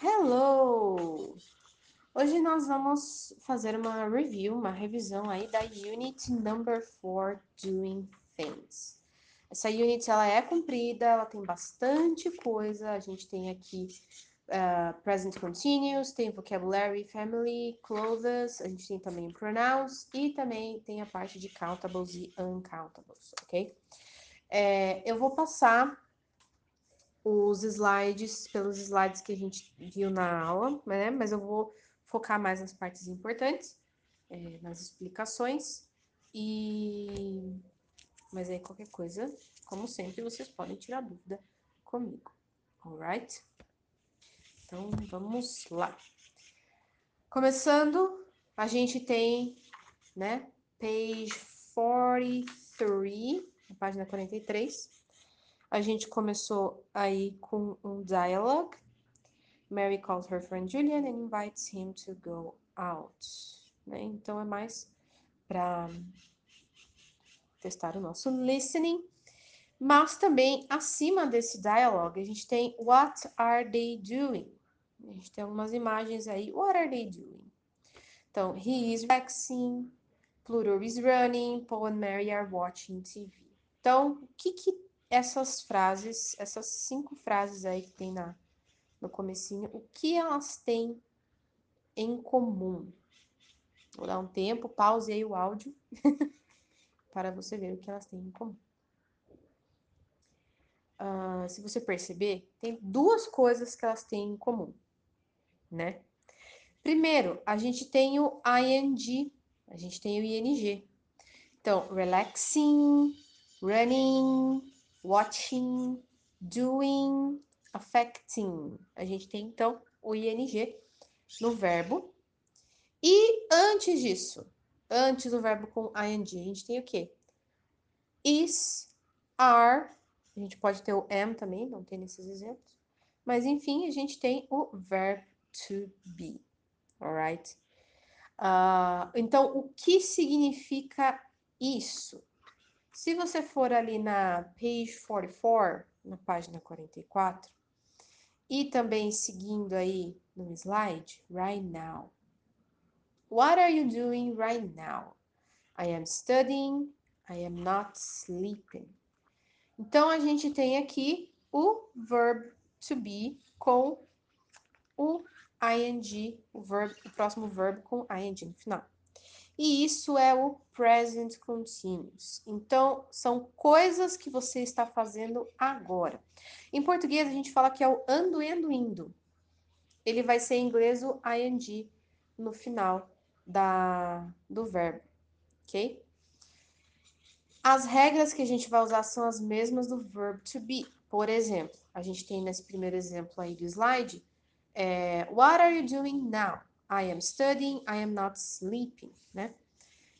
Hello! Hoje nós vamos fazer uma review, uma revisão aí da Unit Number 4, Doing Things. Essa unit ela é comprida, ela tem bastante coisa, a gente tem aqui uh, present continuous, tem vocabulary, family, clothes, a gente tem também pronouns e também tem a parte de countables e uncountables, ok? É, eu vou passar os slides, pelos slides que a gente viu na aula, né? Mas eu vou focar mais nas partes importantes, é, nas explicações. E... Mas aí qualquer coisa, como sempre, vocês podem tirar dúvida comigo, alright? Então, vamos lá. Começando, a gente tem, né, page 43, página 43, a gente começou aí com um dialogue. Mary calls her friend Julian and invites him to go out. Né? Então é mais para testar o nosso listening. Mas também acima desse dialogue a gente tem What are they doing? A gente tem algumas imagens aí. What are they doing? Então, he is waxing, Pluto is running, Paul and Mary are watching TV. Então, o que, que essas frases, essas cinco frases aí que tem na, no comecinho, o que elas têm em comum? Vou dar um tempo, pause aí o áudio para você ver o que elas têm em comum. Uh, se você perceber, tem duas coisas que elas têm em comum, né? Primeiro, a gente tem o ing, a gente tem o ing. Então, relaxing, running, watching, doing, affecting. A gente tem então o ing no verbo. E antes disso, antes do verbo com ing, a gente tem o quê? Is, are, a gente pode ter o am também, não tem nesses exemplos. Mas enfim, a gente tem o verb to be, alright? Uh, então, o que significa isso? Se você for ali na page 44, na página 44, e também seguindo aí no slide, right now. What are you doing right now? I am studying, I am not sleeping. Então, a gente tem aqui o verb to be com o ing, o, o próximo verbo com ing no final e isso é o present continuous. Então, são coisas que você está fazendo agora. Em português, a gente fala que é o ando, endo, indo. Ele vai ser em inglês o ing no final da, do verbo, ok? As regras que a gente vai usar são as mesmas do verb to be. Por exemplo, a gente tem nesse primeiro exemplo aí do slide, é, What are you doing now? I am studying, I am not sleeping, né?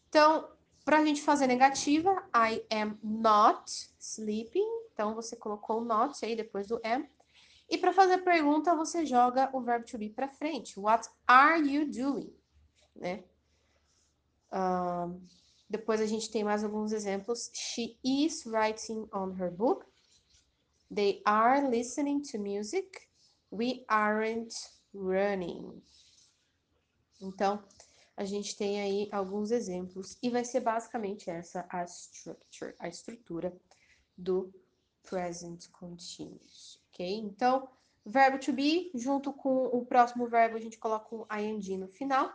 Então, para a gente fazer negativa, I am not sleeping. Então, você colocou o not aí depois do am. E para fazer pergunta, você joga o verbo to be para frente. What are you doing? Né? Um, depois a gente tem mais alguns exemplos. She is writing on her book. They are listening to music. We aren't running. Então, a gente tem aí alguns exemplos e vai ser basicamente essa a structure, a estrutura do present continuous, ok? Então, verbo to be, junto com o próximo verbo, a gente coloca um ing no final.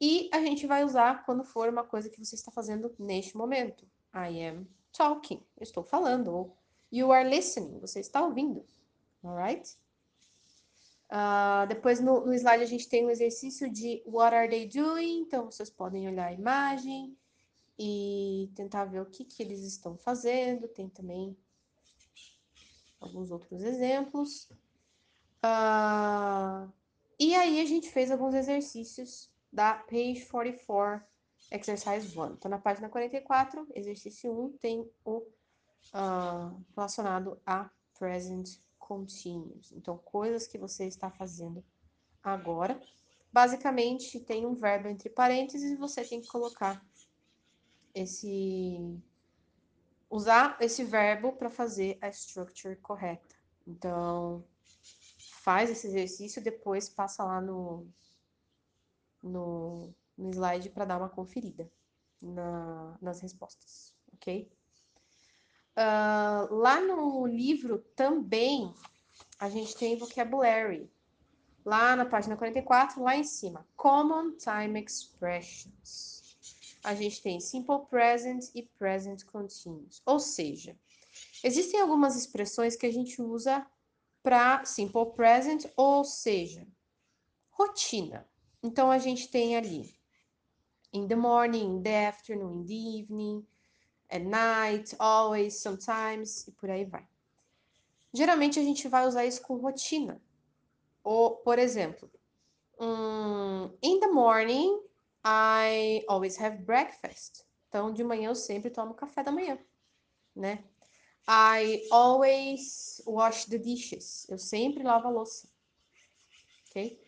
E a gente vai usar quando for uma coisa que você está fazendo neste momento. I am talking, eu estou falando. Ou you are listening, você está ouvindo. Alright? Uh, depois no, no, slide a gente tem um exercício de what are they doing, então vocês podem olhar a imagem e tentar ver o que, que eles estão fazendo. Tem também alguns outros exemplos. Uh, e aí a gente fez alguns exercícios da page 44, exercise 1. Então na página 44, exercício 1 tem o uh, relacionado a present contínuos. Então, coisas que você está fazendo agora. Basicamente, tem um verbo entre parênteses e você tem que colocar esse... Usar esse verbo para fazer a structure correta. Então, faz esse exercício, depois passa lá no, no, no slide para dar uma conferida na, nas respostas, ok? Uh, lá no livro também a gente tem vocabulary. Lá na página 44, lá em cima, Common Time Expressions. A gente tem Simple Present e Present Continuous. Ou seja, existem algumas expressões que a gente usa para Simple Present, ou seja, rotina. Então, a gente tem ali in the morning, in the afternoon, in the evening, at night, always, sometimes, e por aí vai. Geralmente a gente vai usar isso com rotina. Ou, por exemplo, um, in the morning, I always have breakfast. Então, de manhã eu sempre tomo café da manhã, né? I always wash the dishes. Eu sempre lavo a louça. Ok?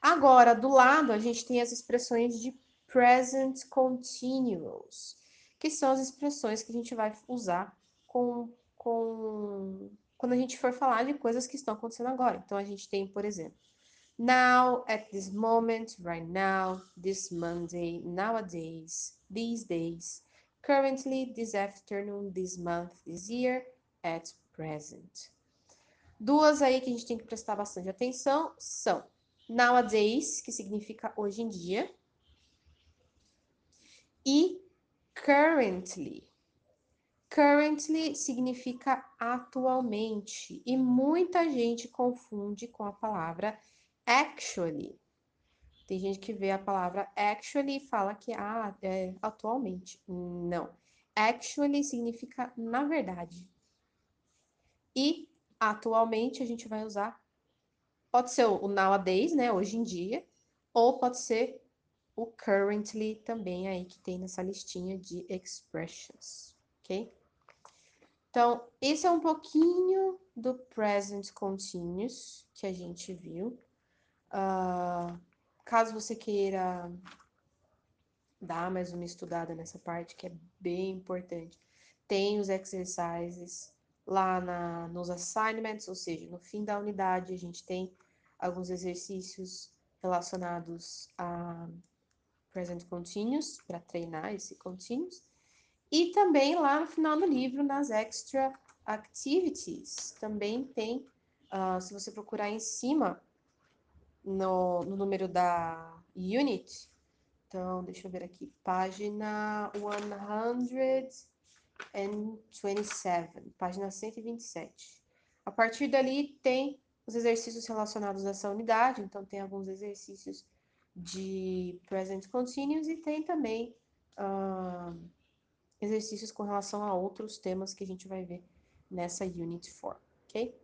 Agora, do lado, a gente tem as expressões de present continuous, que são as expressões que a gente vai usar com, com quando a gente for falar de coisas que estão acontecendo agora. Então, a gente tem, por exemplo, now, at this moment, right now, this Monday, nowadays, these days, currently, this afternoon, this month, this year, at present. Duas aí que a gente tem que prestar bastante atenção são nowadays, que significa hoje em dia, e currently. Currently significa atualmente e muita gente confunde com a palavra actually. Tem gente que vê a palavra actually e fala que ah, é atualmente. Não. Actually significa na verdade. E atualmente a gente vai usar pode ser o nowadays, né, hoje em dia, ou pode ser o currently também aí que tem nessa listinha de expressions, ok? Então, esse é um pouquinho do present continuous que a gente viu. Uh, caso você queira dar mais uma estudada nessa parte, que é bem importante, tem os exercises lá na, nos assignments, ou seja, no fim da unidade a gente tem alguns exercícios relacionados a present continuous, para treinar esse continuous. E também lá no final do livro, nas extra activities, também tem, uh, se você procurar em cima, no, no número da unit, então, deixa eu ver aqui, página 127, página 127. A partir dali tem os exercícios relacionados a essa unidade, então tem alguns exercícios de present continuous e tem também uh, exercícios com relação a outros temas que a gente vai ver nessa Unit 4, ok?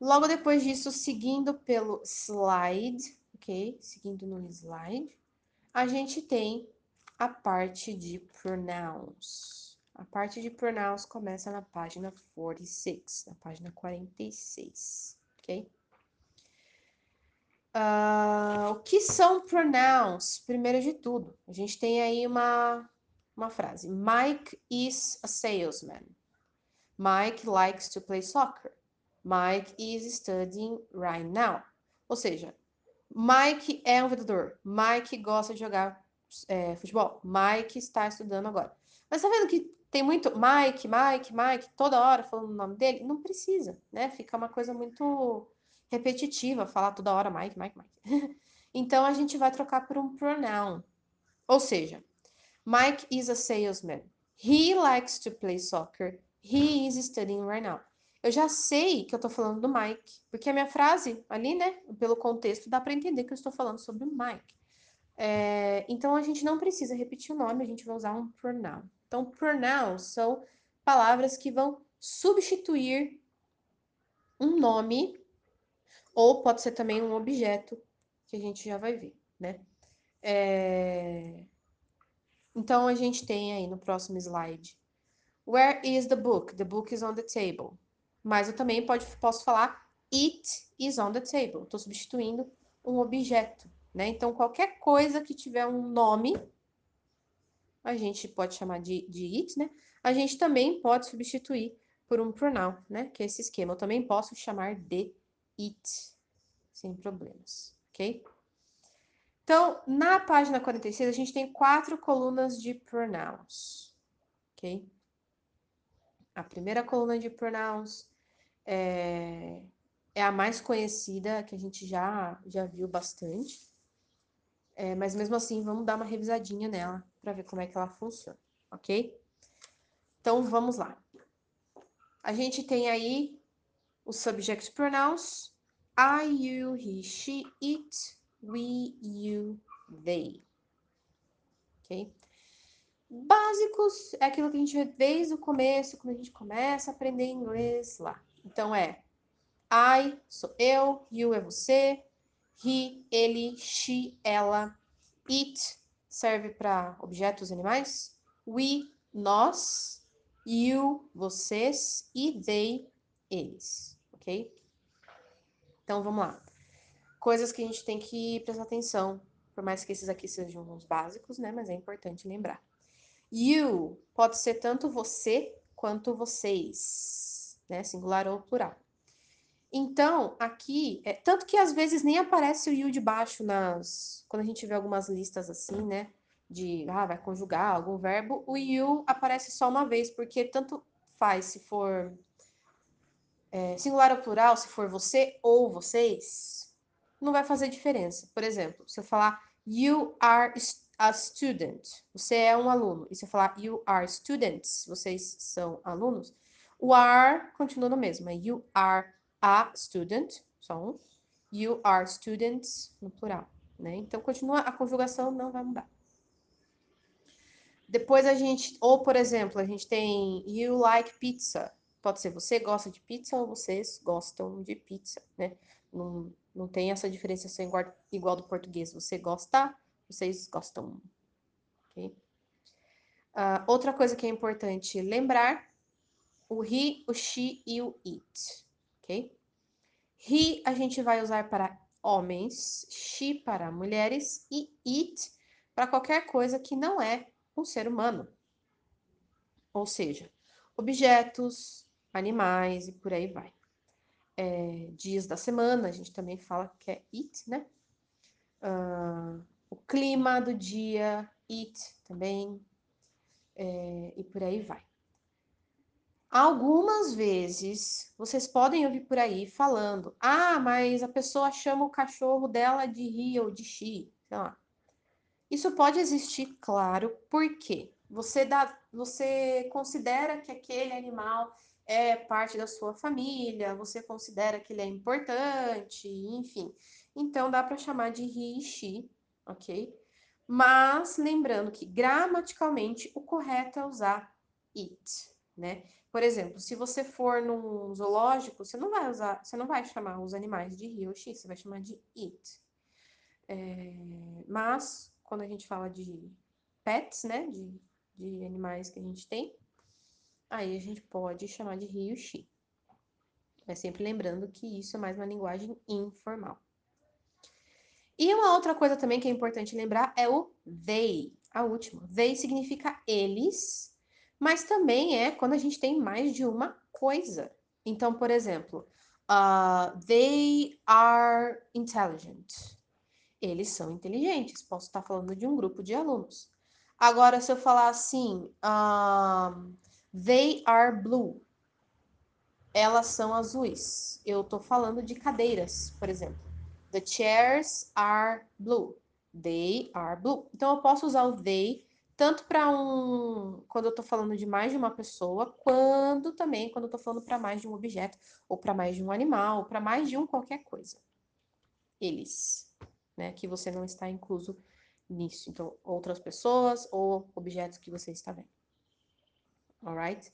Logo depois disso, seguindo pelo slide, ok? Seguindo no slide, a gente tem a parte de pronouns. A parte de pronouns começa na página 46, na página 46, ok? Uh, o que são pronouns? Primeiro de tudo, a gente tem aí uma, uma frase. Mike is a salesman. Mike likes to play soccer. Mike is studying right now. Ou seja, Mike é um vendedor. Mike gosta de jogar é, futebol. Mike está estudando agora. Mas tá vendo que tem muito Mike, Mike, Mike, toda hora falando o nome dele? Não precisa, né? Fica uma coisa muito repetitiva, falar toda hora Mike, Mike, Mike. então a gente vai trocar por um pronoun. Ou seja, Mike is a salesman. He likes to play soccer. He is studying right now. Eu já sei que eu tô falando do Mike, porque a minha frase ali, né, pelo contexto, dá para entender que eu estou falando sobre o Mike. É, então a gente não precisa repetir o nome, a gente vai usar um pronoun. Então, pronouns são palavras que vão substituir um nome ou pode ser também um objeto, que a gente já vai ver, né? É... Então, a gente tem aí no próximo slide. Where is the book? The book is on the table. Mas eu também pode, posso falar it is on the table. Estou substituindo um objeto, né? Então, qualquer coisa que tiver um nome, a gente pode chamar de, de it, né? A gente também pode substituir por um pronoun, né? Que é esse esquema. Eu também posso chamar de it, sem problemas, ok? Então, na página 46, a gente tem quatro colunas de pronouns, ok? A primeira coluna de pronouns é, é a mais conhecida, que a gente já, já viu bastante. É, mas mesmo assim, vamos dar uma revisadinha nela para ver como é que ela funciona, ok? Então, vamos lá. A gente tem aí os subject pronouns I, you, he, she, it, we, you, they. Ok? Básicos é aquilo que a gente vê desde o começo, quando a gente começa a aprender inglês lá. Então é I, sou eu, you é você, he, ele, she, ela, it serve para objetos animais, we, nós, you, vocês e they, eles, ok? Então vamos lá. Coisas que a gente tem que prestar atenção, por mais que esses aqui sejam uns básicos, né? Mas é importante lembrar. You pode ser tanto você quanto vocês, né? Singular ou plural. Então, aqui, é, tanto que às vezes nem aparece o you de baixo nas. Quando a gente vê algumas listas assim, né? De ah, vai conjugar algum verbo, o you aparece só uma vez, porque tanto faz se for é, singular ou plural, se for você ou vocês, não vai fazer diferença. Por exemplo, se eu falar you are a student, você é um aluno, e se eu falar you are students, vocês são alunos, o are continua no mesmo, é you are a student, só um, you are students no plural, né? Então continua, a conjugação não vai mudar. Depois a gente, ou por exemplo, a gente tem you like pizza. Pode ser você gosta de pizza ou vocês gostam de pizza, né? Não, não tem essa diferenciação igual, igual do português. Você gosta, vocês gostam. Uh, outra coisa que é importante lembrar, o he, o she e o it ok? He a gente vai usar para homens, she para mulheres e it para qualquer coisa que não é um ser humano. Ou seja, objetos, animais e por aí vai. É, dias da semana, a gente também fala que é it, né? Uh, o clima do dia, it também, é, e por aí vai. Algumas vezes vocês podem ouvir por aí falando: ah, mas a pessoa chama o cachorro dela de he ou de she, sei lá. Isso pode existir, claro, porque você dá, você considera que aquele animal é parte da sua família, você considera que ele é importante, enfim. Então dá para chamar de he e ok? Mas lembrando que gramaticalmente o correto é usar it, né? Por exemplo, se você for num zoológico, você não vai usar, você não vai chamar os animais de he ou she, você vai chamar de it. É, mas, quando a gente fala de pets, né, de, de animais que a gente tem, aí a gente pode chamar de he ou she. Mas sempre lembrando que isso é mais uma linguagem informal. E uma outra coisa também que é importante lembrar é o they, a última. They significa eles, mas também é quando a gente tem mais de uma coisa. Então, por exemplo, uh, they are intelligent. Eles são inteligentes. Posso estar falando de um grupo de alunos. Agora, se eu falar assim, um, they are blue. Elas são azuis. Eu estou falando de cadeiras, por exemplo. The chairs are blue. They are blue. Então, eu posso usar o they tanto para um, quando eu estou falando de mais de uma pessoa, quanto também quando eu estou falando para mais de um objeto, ou para mais de um animal, ou para mais de um qualquer coisa. Eles, né? Que você não está incluso nisso. Então, outras pessoas ou objetos que você está vendo. Alright?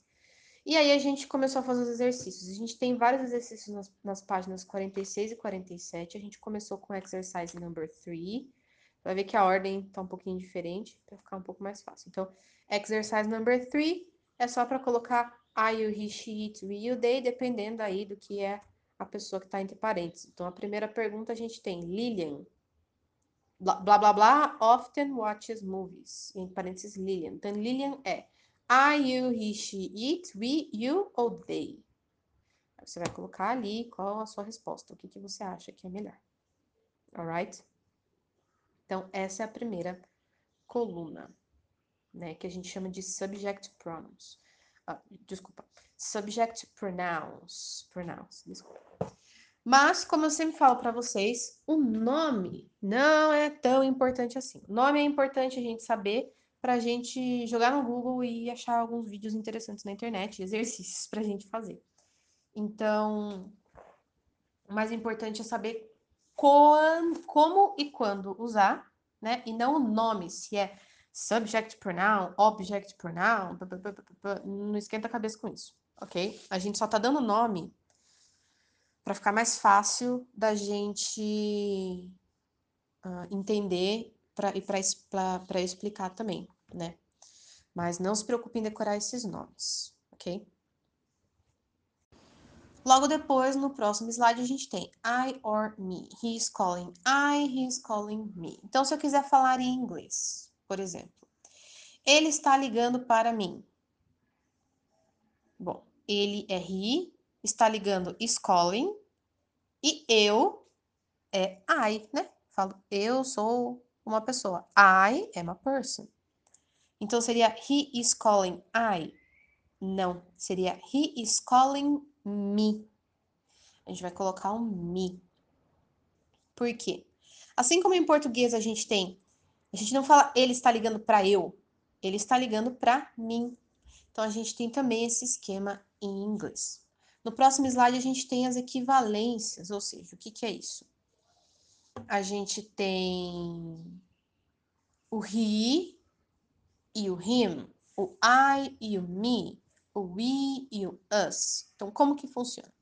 E aí a gente começou a fazer os exercícios. A gente tem vários exercícios nas, nas páginas 46 e 47. A gente começou com exercise number 3 vai ver que a ordem tá um pouquinho diferente para ficar um pouco mais fácil. Então, exercise number three é só para colocar I, you, he, she, it, we, you, they, dependendo aí do que é a pessoa que está entre parênteses. Então, a primeira pergunta a gente tem Lilian. Blá, blá, blá, blá, often watches movies. Em parênteses, Lilian. Então, Lilian é I, you, he, she, it, we, you ou they? Você vai colocar ali qual a sua resposta, o que, que você acha que é melhor. Alright? Então, essa é a primeira coluna, né? Que a gente chama de subject pronouns. Ah, desculpa. Subject pronouns. Pronouns, desculpa. Mas, como eu sempre falo para vocês, o nome não é tão importante assim. O nome é importante a gente saber para a gente jogar no Google e achar alguns vídeos interessantes na internet, exercícios para a gente fazer. Então, o mais importante é saber quando, como e quando usar, né? E não o nome, se é subject pronoun, object pronoun, não esquenta a cabeça com isso, ok? A gente só tá dando nome para ficar mais fácil da gente uh, entender pra, e para explicar também, né? Mas não se preocupe em decorar esses nomes, ok? Logo depois, no próximo slide, a gente tem I or me. He is calling I, he is calling me. Então, se eu quiser falar em inglês, por exemplo, ele está ligando para mim. Bom, ele é he, está ligando is calling e eu é I, né? Falo, eu sou uma pessoa. I am a person. Então seria he is calling I. Não, seria he is calling me. A gente vai colocar um me. Por quê? Assim como em português a gente tem, a gente não fala ele está ligando para eu, ele está ligando para mim. Então a gente tem também esse esquema em inglês. No próximo slide, a gente tem as equivalências, ou seja, o que, que é isso? A gente tem o he e o him, o I e o me, o we e o us. Então, como que funciona?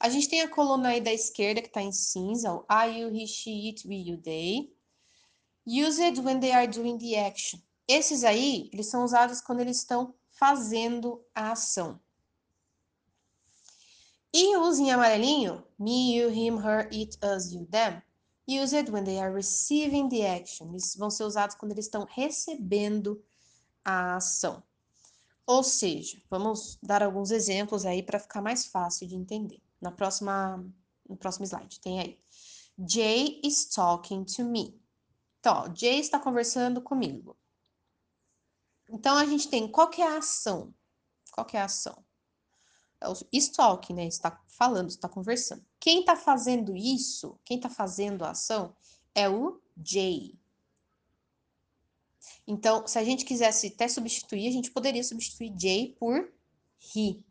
A gente tem a coluna aí da esquerda, que está em cinza, o I, you, he, she, it, we, you, they. Used when they are doing the action. Esses aí, eles são usados quando eles estão fazendo a ação. E use em amarelinho, me, you, him, her, it, us, you, them. Use it when they are receiving the action. Eles vão ser usados quando eles estão recebendo a ação. Ou seja, vamos dar alguns exemplos aí para ficar mais fácil de entender. Na próxima, no próximo slide, tem aí. Jay is talking to me. Então, ó, Jay está conversando comigo. Então, a gente tem, qual que é a ação? Qual que é a ação? é o stalking, né? Está falando, está conversando. Quem está fazendo isso, quem está fazendo a ação, é o Jay. Então, se a gente quisesse até substituir, a gente poderia substituir Jay por he.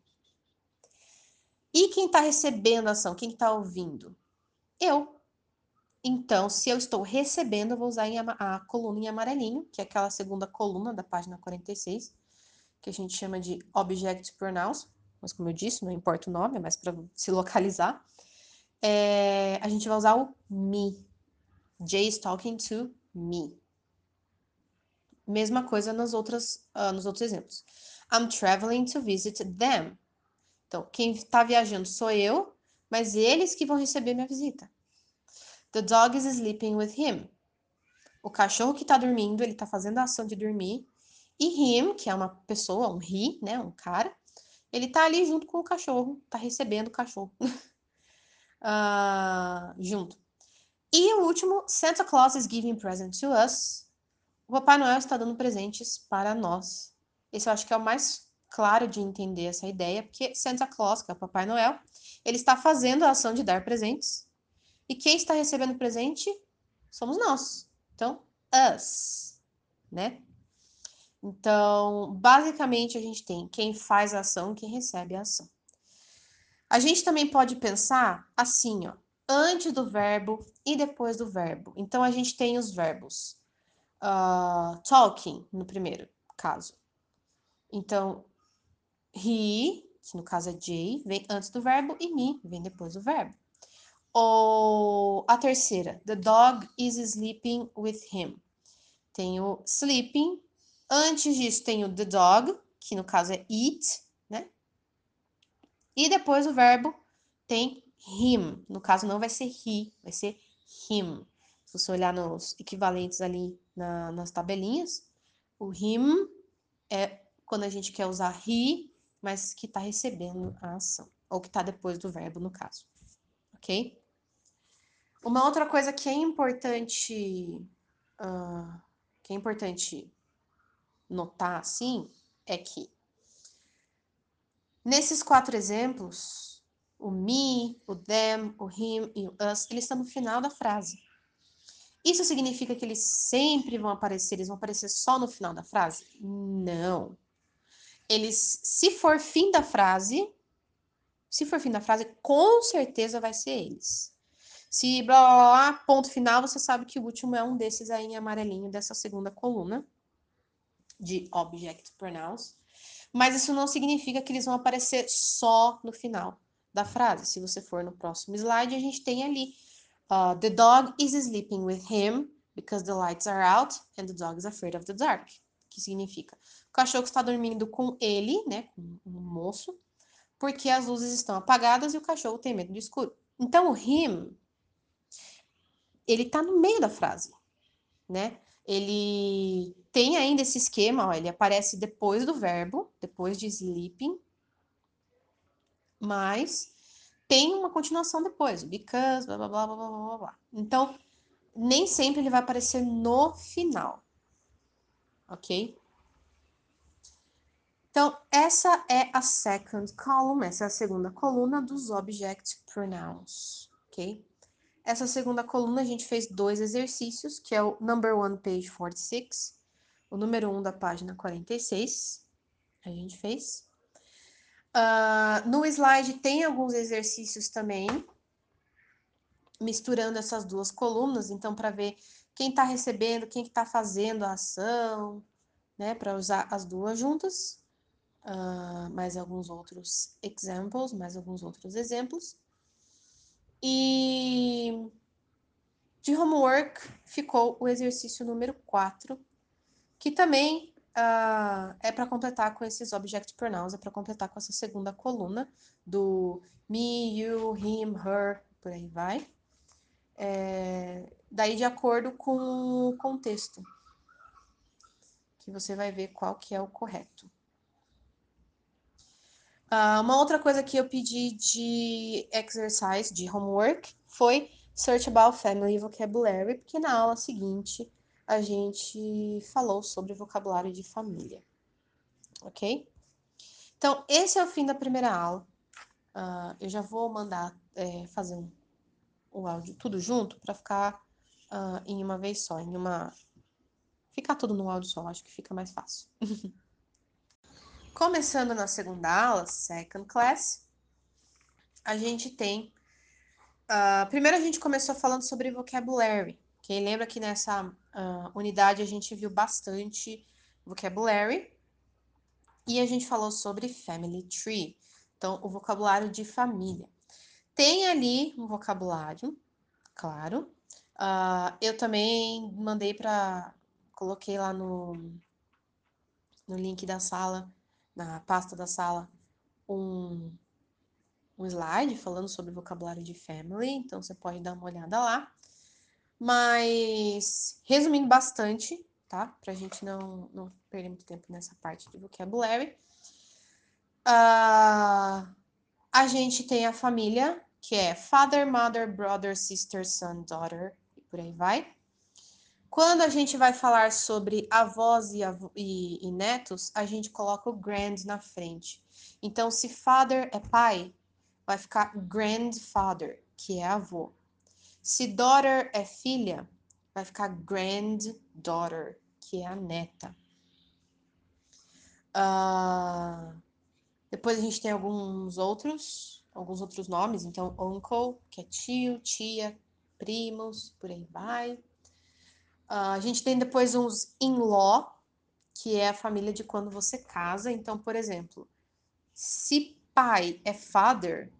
E quem está recebendo a ação? Quem está ouvindo? Eu. Então, se eu estou recebendo, eu vou usar a coluna em amarelinho, que é aquela segunda coluna da página 46, que a gente chama de Object Pronouns mas como eu disse, não importa o nome, é mais para se localizar. É, a gente vai usar o me. Jay is talking to me. Mesma coisa nas outras, uh, nos outros exemplos. I'm traveling to visit them. Então, quem está viajando sou eu, mas eles que vão receber minha visita. The dog is sleeping with him. O cachorro que está dormindo, ele está fazendo a ação de dormir. E him, que é uma pessoa, um he, né, um cara, ele tá ali junto com o cachorro, tá recebendo o cachorro. uh, junto. E o último, Santa Claus is giving presents to us. O Papai Noel está dando presentes para nós. Esse eu acho que é o mais claro de entender essa ideia, porque Santa Claus, que é o Papai Noel, ele está fazendo a ação de dar presentes. E quem está recebendo presente somos nós. Então, us, né? Então, basicamente, a gente tem quem faz a ação, quem recebe a ação. A gente também pode pensar assim, ó, antes do verbo e depois do verbo. Então, a gente tem os verbos uh, talking, no primeiro caso. Então, he, que no caso é Jay, vem antes do verbo, e me vem depois do verbo. Ou a terceira, the dog is sleeping with him. Tem o sleeping, Antes disso tem o the dog, que no caso é eat, né? E depois o verbo tem him. No caso não vai ser he, vai ser him. Se você olhar nos equivalentes ali na, nas tabelinhas, o him é quando a gente quer usar he, mas que está recebendo a ação, ou que está depois do verbo, no caso. Ok? Uma outra coisa que é importante, uh, que é importante notar, assim, é que nesses quatro exemplos, o me, o them, o him e o us, eles estão no final da frase. Isso significa que eles sempre vão aparecer, eles vão aparecer só no final da frase? Não. Eles, se for fim da frase, se for fim da frase, com certeza vai ser eles. Se blá blá blá, ponto final, você sabe que o último é um desses aí em amarelinho dessa segunda coluna de object pronouns. Mas isso não significa que eles vão aparecer só no final da frase. Se você for no próximo slide, a gente tem ali Uh, the dog is sleeping with him because the lights are out and the dog is afraid of the dark. Que significa? O cachorro está dormindo com ele, né, com o moço, porque as luzes estão apagadas e o cachorro tem medo do escuro. Então, o him, ele está no meio da frase, né? Ele tem ainda esse esquema, ó, ele aparece depois do verbo, depois de sleeping, mas tem uma continuação depois, because, blá, blá, blá, blá, blá, blá, blá. Então, nem sempre ele vai aparecer no final, ok? Então, essa é a second column, essa é a segunda coluna dos object pronouns, ok? Essa segunda coluna a gente fez dois exercícios, que é o number one, page 46, o número um da página 46, a gente fez. Uh, no slide tem alguns exercícios também, misturando essas duas colunas, então, para ver quem está recebendo, quem está fazendo a ação, né, para usar as duas juntas. Uh, mais alguns outros examples, mais alguns outros exemplos. E de homework ficou o exercício número 4, que também uh, é para completar com esses object pronouns, é para completar com essa segunda coluna do me, you, him, her, por aí vai. É, daí de acordo com o contexto, que você vai ver qual que é o correto. Uh, uma outra coisa que eu pedi de exercise, de homework, foi search about family vocabulary, porque na aula seguinte a gente falou sobre vocabulário de família, ok? Então, esse é o fim da primeira aula. Uh, eu já vou mandar é, fazer um, o áudio tudo junto para ficar uh, em uma vez só, em uma. Ficar tudo no áudio só, acho que fica mais fácil. Começando na segunda aula, second class, a gente tem. Uh, primeiro a gente começou falando sobre vocabulary. Quem lembra que nessa uh, unidade a gente viu bastante vocabulary e a gente falou sobre family tree, então o vocabulário de família. Tem ali um vocabulário, claro. Uh, eu também mandei para. Coloquei lá no, no link da sala, na pasta da sala, um, um slide falando sobre vocabulário de family, então você pode dar uma olhada lá. Mas, resumindo bastante, tá? Pra gente não, não perder muito tempo nessa parte de vocabulary. Uh, a gente tem a família, que é father, mother, brother, sister, son, daughter, e por aí vai. Quando a gente vai falar sobre avós e, av e, e netos, a gente coloca o grand na frente. Então, se father é pai, vai ficar grandfather, que é avô. Se daughter é filha, vai ficar granddaughter, que é a neta. Uh, depois a gente tem alguns outros, alguns outros nomes. Então, uncle, que é tio, tia, primos, por aí vai. Uh, a gente tem depois uns in-law, que é a família de quando você casa. Então, por exemplo, se pai é father,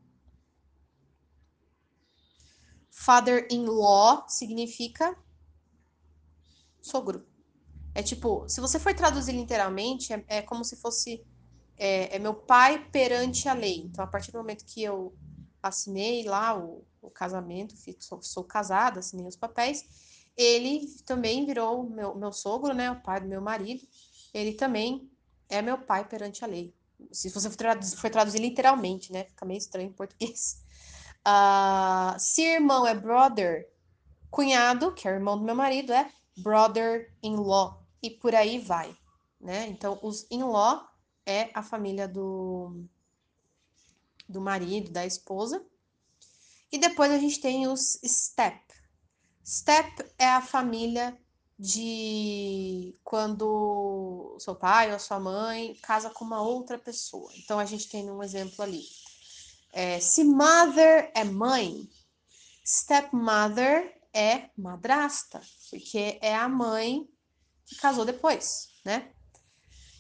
Father-in-law significa sogro. É tipo, se você for traduzir literalmente, é, é como se fosse é, é, meu pai perante a lei. Então, a partir do momento que eu assinei lá o, o casamento, sou, sou, casada, assinei os papéis, ele também virou meu, meu sogro, né? O pai do meu marido. Ele também é meu pai perante a lei. Se você for traduzir, for traduzir literalmente, né? Fica meio estranho em português. Uh, se irmão é brother, cunhado, que é o irmão do meu marido, é brother-in-law. E por aí vai, né? Então, os in-law é a família do, do marido, da esposa. E depois a gente tem os step. Step é a família de quando seu pai ou sua mãe casa com uma outra pessoa. Então a gente tem um exemplo ali. É, se mother é mãe, stepmother é madrasta, porque é a mãe que casou depois, né?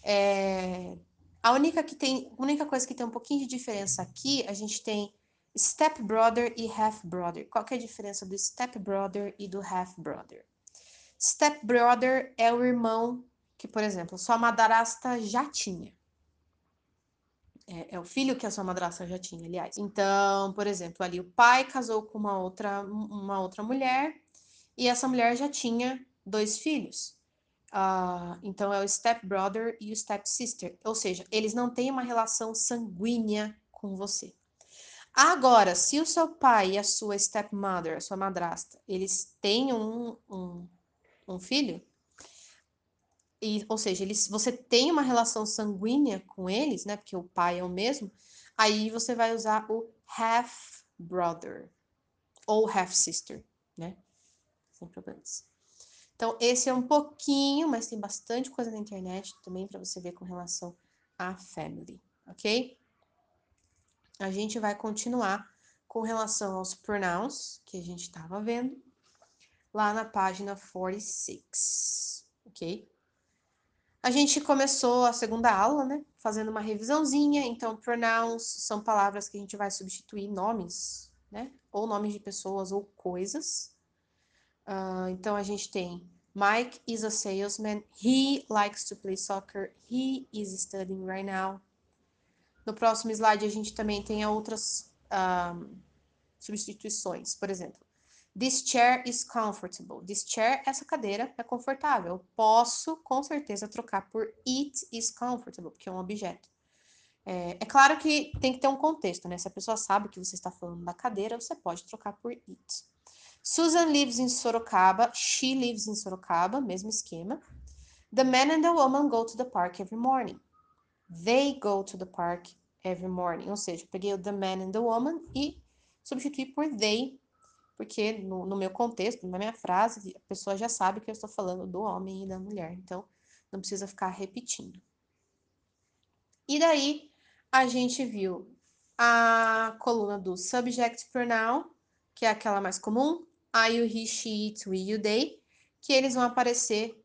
É, a única que tem, única coisa que tem um pouquinho de diferença aqui, a gente tem stepbrother e half-brother. Qual que é a diferença do stepbrother e do half-brother? Stepbrother é o irmão que, por exemplo, sua madrasta já tinha. É, é, o filho que a sua madrasta já tinha, aliás. Então, por exemplo, ali o pai casou com uma outra, uma outra mulher e essa mulher já tinha dois filhos. Uh, então, é o stepbrother e o stepsister. Ou seja, eles não têm uma relação sanguínea com você. Agora, se o seu pai e a sua stepmother, a sua madrasta, eles têm um, um um filho, e, ou seja, eles, você tem uma relação sanguínea com eles, né? Porque o pai é o mesmo, aí você vai usar o half brother ou half sister, né? Sem problemas. Então, esse é um pouquinho, mas tem bastante coisa na internet também para você ver com relação à family, ok? A gente vai continuar com relação aos pronouns que a gente estava vendo lá na página 46, ok? A gente começou a segunda aula, né? Fazendo uma revisãozinha. Então, pronouns são palavras que a gente vai substituir nomes, né? Ou nomes de pessoas ou coisas. Uh, então, a gente tem Mike is a salesman. He likes to play soccer. He is studying right now. No próximo slide, a gente também tem outras um, ah, substituições. Por exemplo, This chair is comfortable. This chair, essa cadeira é confortável. Eu posso, com certeza, trocar por it is comfortable, porque é um objeto. É, é, claro que tem que ter um contexto, né? Se a pessoa sabe que você está falando da cadeira, você pode trocar por it. Susan lives in Sorocaba. She lives in Sorocaba, mesmo esquema. The man and the woman go to the park every morning. They go to the park every morning. Ou seja, peguei o the man and the woman e substituí por they porque no, no, meu contexto, na minha frase, a pessoa já sabe que eu estou falando do homem e da mulher, então não precisa ficar repetindo. E daí a gente viu a coluna do subject pronoun, que é aquela mais comum, I, you, he, she, it, we, you, they, que eles vão aparecer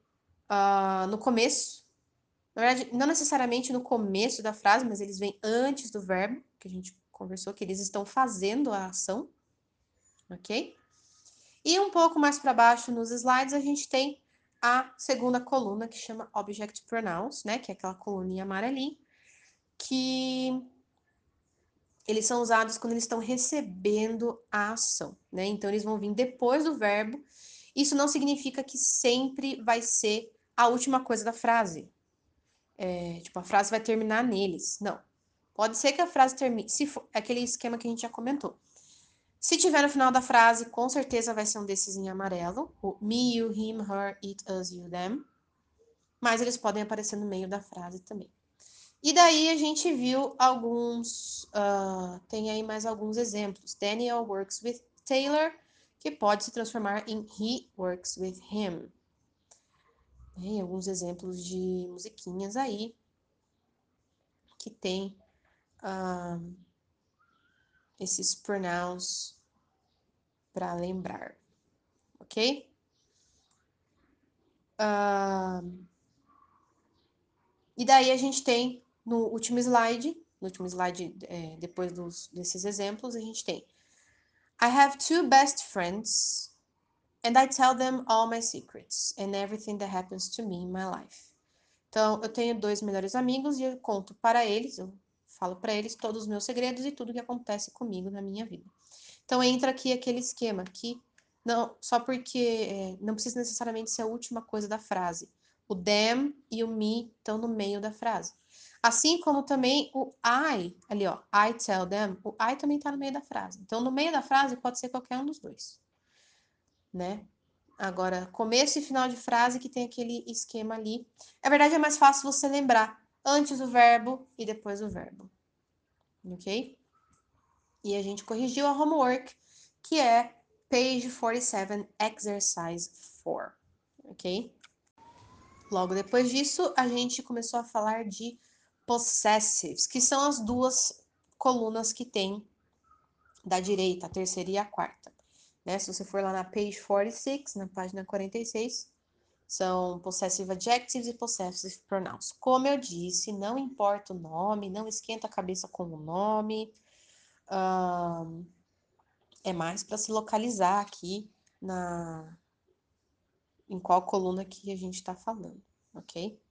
uh, no começo. Na verdade, não necessariamente no começo da frase, mas eles vêm antes do verbo, que a gente conversou, que eles estão fazendo a ação ok? E um pouco mais para baixo nos slides a gente tem a segunda coluna que chama Object Pronouns, né? Que é aquela coluninha amarelinha, que eles são usados quando eles estão recebendo a ação, né? Então eles vão vir depois do verbo. Isso não significa que sempre vai ser a última coisa da frase. É, tipo, a frase vai terminar neles. Não. Pode ser que a frase termine. Se for aquele esquema que a gente já comentou. Se tiver no final da frase, com certeza vai ser um desses em amarelo. O me, you, him, her, it, us, you, them. Mas eles podem aparecer no meio da frase também. E daí a gente viu alguns, uh, tem aí mais alguns exemplos. Daniel works with Taylor, que pode se transformar em he works with him. Tem alguns exemplos de musiquinhas aí que tem uh, esses pronouns para lembrar, ok? Uh, e daí a gente tem no último slide, no último slide, é, depois dos, desses exemplos, a gente tem I have two best friends and I tell them all my secrets and everything that happens to me in my life. Então, eu tenho dois melhores amigos e eu conto para eles, eu falo para eles todos os meus segredos e tudo que acontece comigo na minha vida. Então entra aqui aquele esquema que não só porque é, não precisa necessariamente ser a última coisa da frase. O them e o me estão no meio da frase. Assim como também o I, ali ó, I tell them, o I também está no meio da frase. Então, no meio da frase pode ser qualquer um dos dois, né? Agora, começo e final de frase que tem aquele esquema ali. Na verdade, é mais fácil você lembrar antes o verbo e depois o verbo, ok? E a gente corrigiu a homework, que é page 47, exercise 4, ok? Logo depois disso, a gente começou a falar de possessives, que são as duas colunas que tem da direita, a terceira e a quarta. Né? Se você for lá na page 46, na página 46, são possessive adjectives e possessive pronouns. Como eu disse, não importa o nome, não esquenta a cabeça com o nome. Um, é mais para se localizar aqui na em qual coluna que a gente está falando, ok?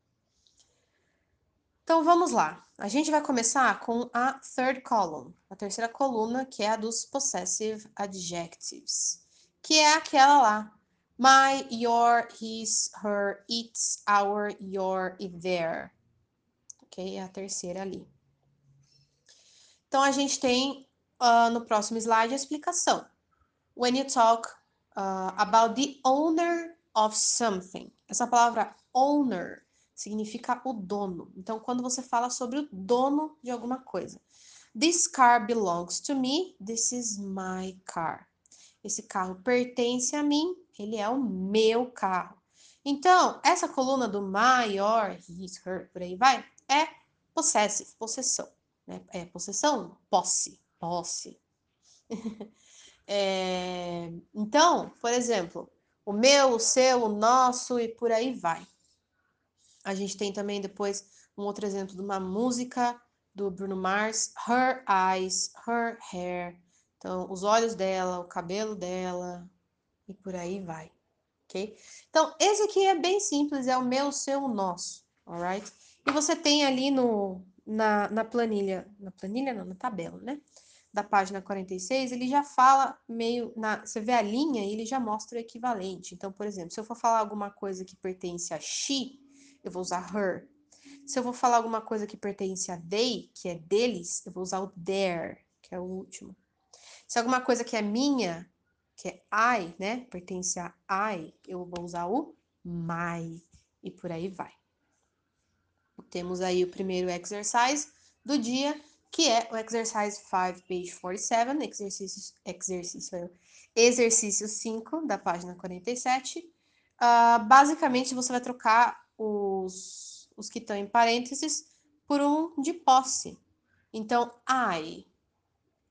Então vamos lá. A gente vai começar com a third column, a terceira coluna, que é a dos possessive adjectives, que é aquela lá. My, your, his, her, its, our, your e their. Ok? É a terceira ali. Então a gente tem uh, no próximo slide a explicação. When you talk uh, about the owner of something. Essa palavra owner significa o dono. Então, quando você fala sobre o dono de alguma coisa. This car belongs to me. This is my car. Esse carro pertence a mim. Ele é o meu carro. Então, essa coluna do my, your, his, her, por aí vai, é possessive, possessão. Né? É possessão? Posse. Posse. é, então, por exemplo, o meu, o seu, o nosso e por aí vai. A gente tem também depois um outro exemplo de uma música do Bruno Mars, Her Eyes, Her Hair. Então, os olhos dela, o cabelo dela e por aí vai, ok? Então, esse aqui é bem simples, é o meu, seu, nosso, alright? E você tem ali no, na, na planilha, na planilha não, na tabela, né? Da página 46, ele já fala meio, na, você vê a linha e ele já mostra o equivalente. Então, por exemplo, se eu for falar alguma coisa que pertence a she, eu vou usar her. Se eu vou falar alguma coisa que pertence a they, que é deles, eu vou usar o their, que é o último. Se alguma coisa que é minha, que é I, né, pertence a I, eu vou usar o my, e por aí vai. Temos aí o primeiro exercise do dia, que é o exercise 5, page 47, exercício, exercício, exercício 5 da página 47. Uh, ah, basicamente, você vai trocar os, os que estão em parênteses por um de posse. Então, I.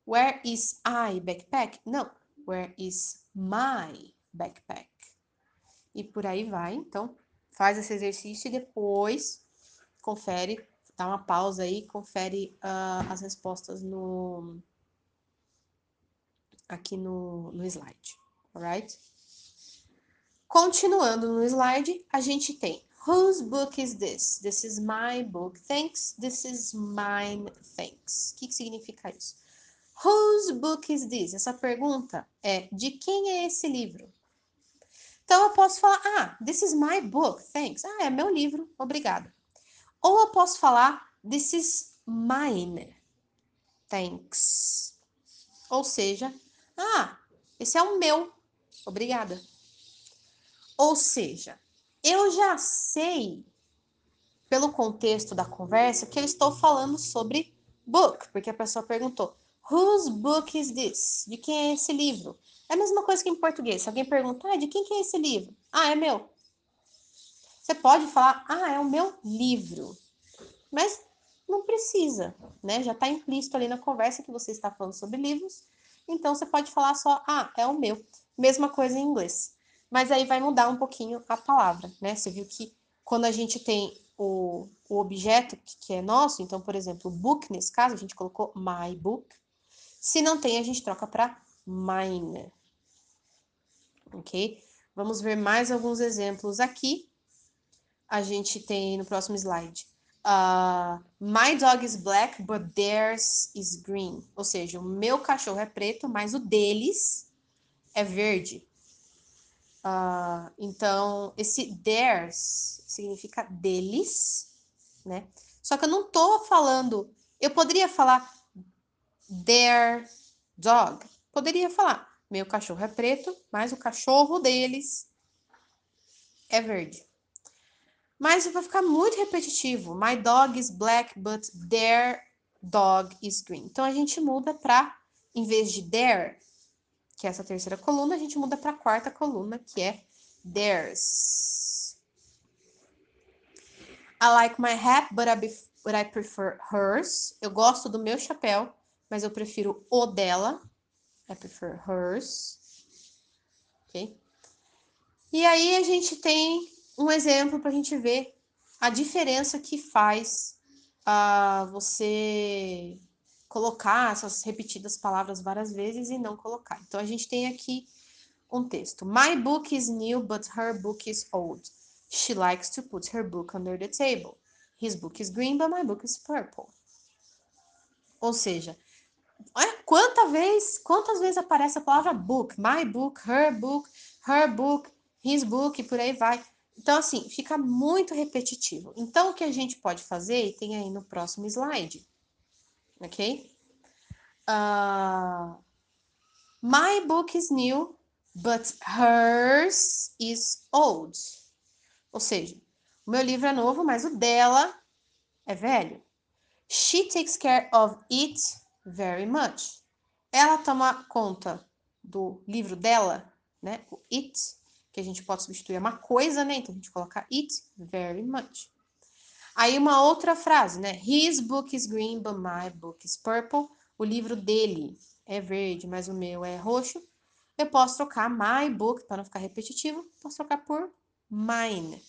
Where is I backpack? Não. Where is my backpack? E por aí vai. Então, faz esse exercício e depois confere, dá uma pausa aí, confere uh, as respostas no aqui no, no slide, alright? Continuando no slide, a gente tem Whose book is this? This is my book. Thanks. This is mine. Thanks. O que, que significa isso? Whose book is this? Essa pergunta é de quem é esse livro? Então eu posso falar, ah, this is my book. Thanks. Ah, é meu livro. Obrigada. Ou eu posso falar, this is mine. Thanks. Ou seja, ah, esse é o meu. Obrigada. Ou seja, eu já sei, pelo contexto da conversa, que eu estou falando sobre book, porque a pessoa perguntou: Whose book is this? De quem é esse livro? É a mesma coisa que em português. Se alguém perguntar, ah, de quem que é esse livro? Ah, é meu. Você pode falar, ah, é o meu livro. Mas não precisa, né? Já está implícito ali na conversa que você está falando sobre livros. Então você pode falar só, ah, é o meu. Mesma coisa em inglês mas aí vai mudar um pouquinho a palavra, né? Você viu que quando a gente tem o, o objeto que é nosso, então, por exemplo, book, nesse caso, a gente colocou my book. Se não tem, a gente troca para mine. Ok? Vamos ver mais alguns exemplos aqui. A gente tem no próximo slide. Uh, my dog is black, but theirs is green. Ou seja, o meu cachorro é preto, mas o deles é verde. Uh, então, esse theirs significa deles, né? Só que eu não tô falando. Eu poderia falar their dog. Poderia falar, meu cachorro é preto, mas o cachorro deles é verde. Mas vai ficar muito repetitivo. My dog is black, but their dog is green. Então a gente muda para, em vez de their, que é essa terceira coluna, a gente muda para a quarta coluna, que é theirs. I like my hat, but I, but I prefer hers. Eu gosto do meu chapéu, mas eu prefiro o dela. I prefer hers. Ok? E aí a gente tem um exemplo para a gente ver a diferença que faz uh, você colocar essas repetidas palavras várias vezes e não colocar. Então a gente tem aqui um texto. My book is new, but her book is old. She likes to put her book under the table. His book is green, but my book is purple. Ou seja, quanta vez, quantas vezes aparece a palavra book? My book, her book, her book, his book, por aí vai. Então, assim, fica muito repetitivo. Então, o que a gente pode fazer, e tem aí no próximo slide, ok? Uh, my book is new, but hers is old. Ou seja, o meu livro é novo, mas o dela é velho. She takes care of it very much. Ela toma conta do livro dela, né? O it que a gente pode substituir uma coisa, né? Então a gente coloca it very much. Aí uma outra frase, né? His book is green, but my book is purple. O livro dele é verde, mas o meu é roxo. Eu posso trocar my book, para não ficar repetitivo, posso trocar por mine.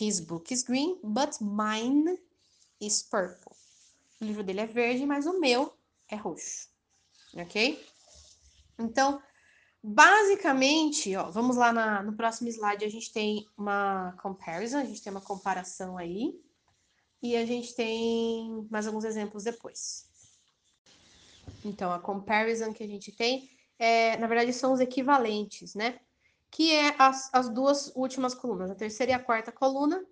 His book is green, but mine is purple. O livro dele é verde, mas o meu é roxo. Ok? Então, Basicamente, ó, vamos lá na, no próximo slide, a gente tem uma comparison, a gente tem uma comparação aí, e a gente tem mais alguns exemplos depois. Então, a comparison que a gente tem, é, na verdade, são os equivalentes, né? Que é as, as duas últimas colunas, a terceira e a quarta coluna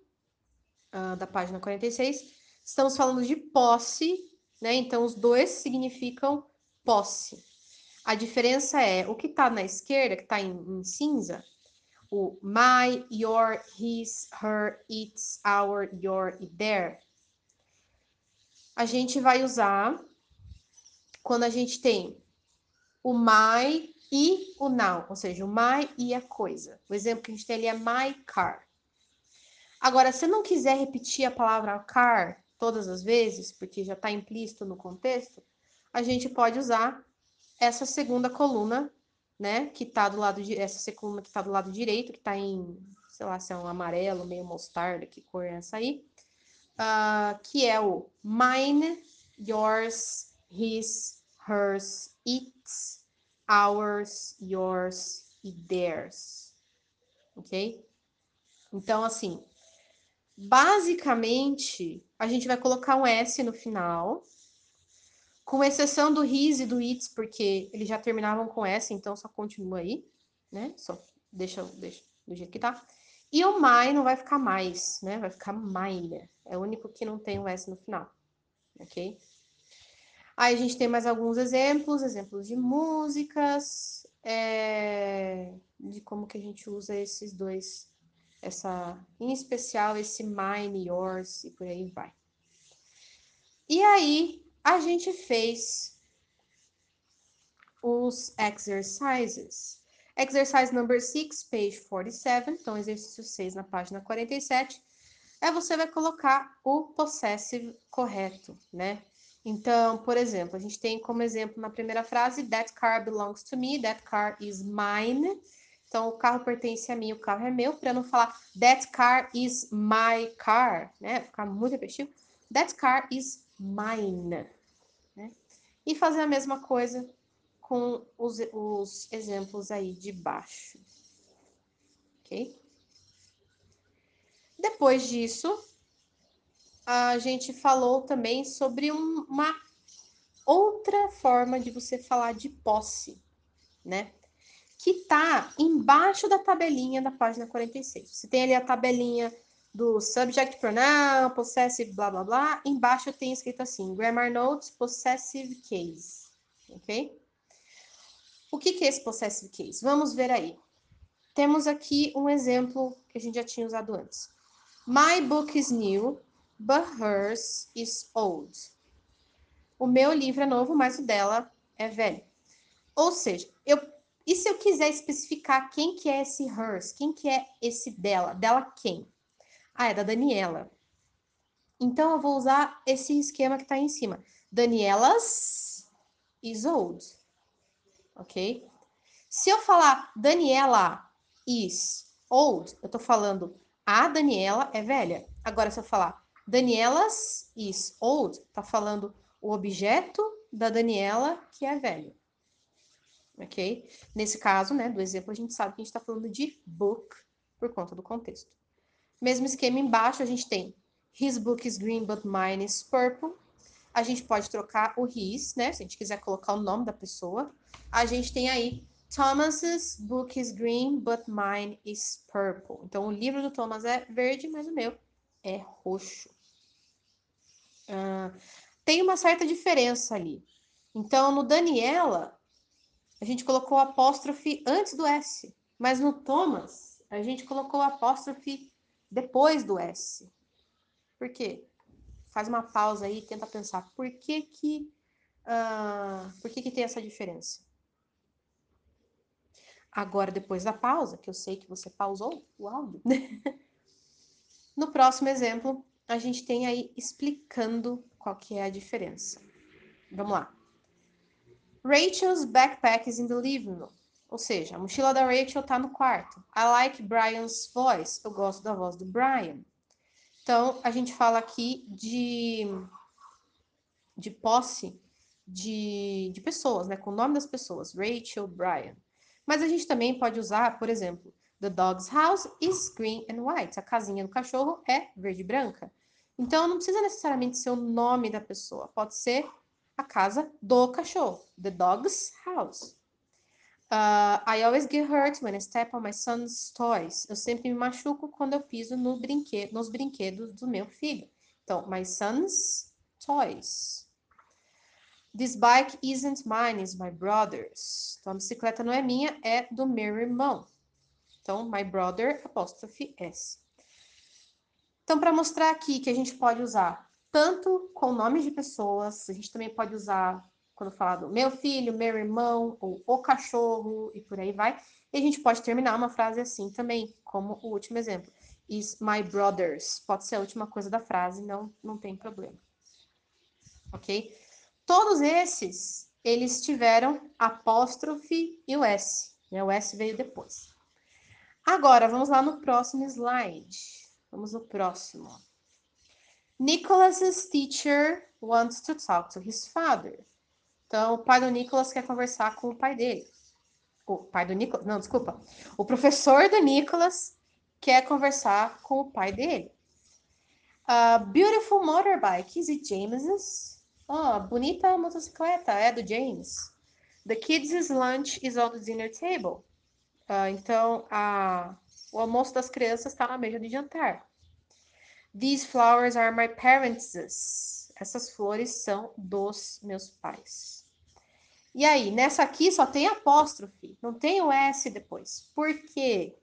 uh, da página 46. Estamos falando de posse, né? Então, os dois significam posse. A diferença é o que está na esquerda, que está em, em, cinza, o my, your, his, her, its, our, your e their. A gente vai usar quando a gente tem o my e o now, ou seja, o my e a coisa. O exemplo que a gente tem ali é my car. Agora, se não quiser repetir a palavra car todas as vezes, porque já está implícito no contexto, a gente pode usar essa segunda coluna, né, que tá do lado de essa coluna que tá do lado direito, que tá em, sei lá, se é um amarelo, meio mostarda, que cor é essa aí? Uh, que é o mine, yours, his, hers, its, ours, yours e theirs. Ok? Então, assim, basicamente, a gente vai colocar um S no final, com exceção do his e do its, porque eles já terminavam com S, então só continua aí, né? Só deixa, deixa do jeito que tá. E o my não vai ficar mais, né? Vai ficar mine. É o único que não tem o S no final, ok? Aí a gente tem mais alguns exemplos, exemplos de músicas, é, de como que a gente usa esses dois, essa, em especial esse mine, yours e por aí vai. E aí, a gente fez os exercises. Exercise number 6, page 47, então exercício 6 na página 47, é você vai colocar o possessive correto, né? Então, por exemplo, a gente tem como exemplo na primeira frase, that car belongs to me, that car is mine. Então, o carro pertence a mim, o carro é meu, para não falar that car is my car, né? Ficar muito repetitivo. That car is mine. Né? E fazer a mesma coisa com os, os exemplos aí de baixo. Ok? Depois disso, a gente falou também sobre um, uma outra forma de você falar de posse, né? Que está embaixo da tabelinha da página 46. Você tem ali a tabelinha do subject pronoun, possessive, blá blá blá. Embaixo tem escrito assim: grammar notes, possessive case. Ok? O que, que é esse possessive case? Vamos ver aí. Temos aqui um exemplo que a gente já tinha usado antes. My book is new, but hers is old. O meu livro é novo, mas o dela é velho. Ou seja, eu, e se eu quiser especificar quem que é esse hers? Quem que é esse dela? Dela quem? Ah, é da Daniela. Então, eu vou usar esse esquema que está em cima. Daniela's is old. Ok? Se eu falar Daniela is old, eu estou falando a Daniela é velha. Agora, se eu falar Daniela's is old, está falando o objeto da Daniela que é velho. Ok? Nesse caso, né, do exemplo, a gente sabe que a gente está falando de book por conta do contexto. Mesmo esquema embaixo, a gente tem His book is green, but mine is purple. A gente pode trocar o his, né? Se a gente quiser colocar o nome da pessoa. A gente tem aí Thomas's book is green, but mine is purple. Então, o livro do Thomas é verde, mas o meu é roxo. Uh, tem uma certa diferença ali. Então, no Daniela, a gente colocou apóstrofe antes do S. Mas no Thomas, a gente colocou apóstrofe depois do S. Por quê? Faz uma pausa aí e tenta pensar por que que, uh, por que que tem essa diferença? Agora, depois da pausa, que eu sei que você pausou o áudio, no próximo exemplo, a gente tem aí explicando qual que é a diferença. Vamos lá. Rachel's backpack is in the living room. Ou seja, a mochila da Rachel tá no quarto. I like Brian's voice. Eu gosto da voz do Brian. Então, a gente fala aqui de, de posse de, de pessoas, né? Com o nome das pessoas. Rachel, Brian. Mas a gente também pode usar, por exemplo, The dog's house is green and white. A casinha do cachorro é verde e branca. Então, não precisa necessariamente ser o nome da pessoa. Pode ser a casa do cachorro. The dog's house. Uh, I always get hurt when I step on my son's toys. Eu sempre me machuco quando eu piso no nos brinquedos do meu filho. Então, my son's toys. This bike isn't mine, it's my brother's. Então, a bicicleta não é minha, é do meu irmão. Então, my brother, apóstrofe S. Então, para mostrar aqui que a gente pode usar tanto com nomes de pessoas, a gente também pode usar quando falar do meu filho, meu irmão, ou o cachorro, e por aí vai. E a gente pode terminar uma frase assim também, como o último exemplo. Is my brother's. Pode ser a última coisa da frase, não, não tem problema. Ok? Todos esses, eles tiveram apóstrofe e o S. Né? O S veio depois. Agora, vamos lá no próximo slide. Vamos no próximo. Nicholas's teacher wants to talk to his father. Então, o pai do Nicolas quer conversar com o pai dele. O pai do Nicolas, não, desculpa. O professor do Nicolas quer conversar com o pai dele. Uh, beautiful motorbike, is it James's? Oh, bonita motocicleta, é do James. The kids' lunch is on the dinner table. Uh, então, a, o almoço das crianças está na mesa de jantar. These flowers are my parents'. Essas flores são dos meus pais. E aí, nessa aqui só tem apóstrofe, não tem o S depois. Por quê?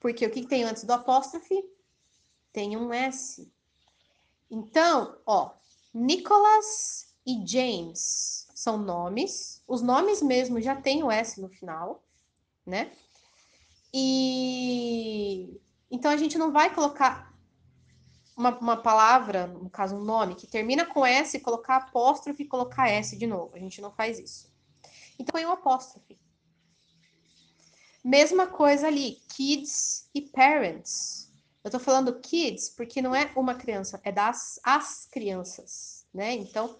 Porque o que tem antes do apóstrofe? Tem um S. Então, ó, Nicholas e James são nomes. Os nomes mesmo já tem o S no final, né? E então a gente não vai colocar uma, uma palavra, no caso um nome, que termina com S, colocar apóstrofe e colocar S de novo. A gente não faz isso. Então põe um apóstrofe. Mesma coisa ali, kids e parents. Eu tô falando kids porque não é uma criança, é das as crianças, né? Então,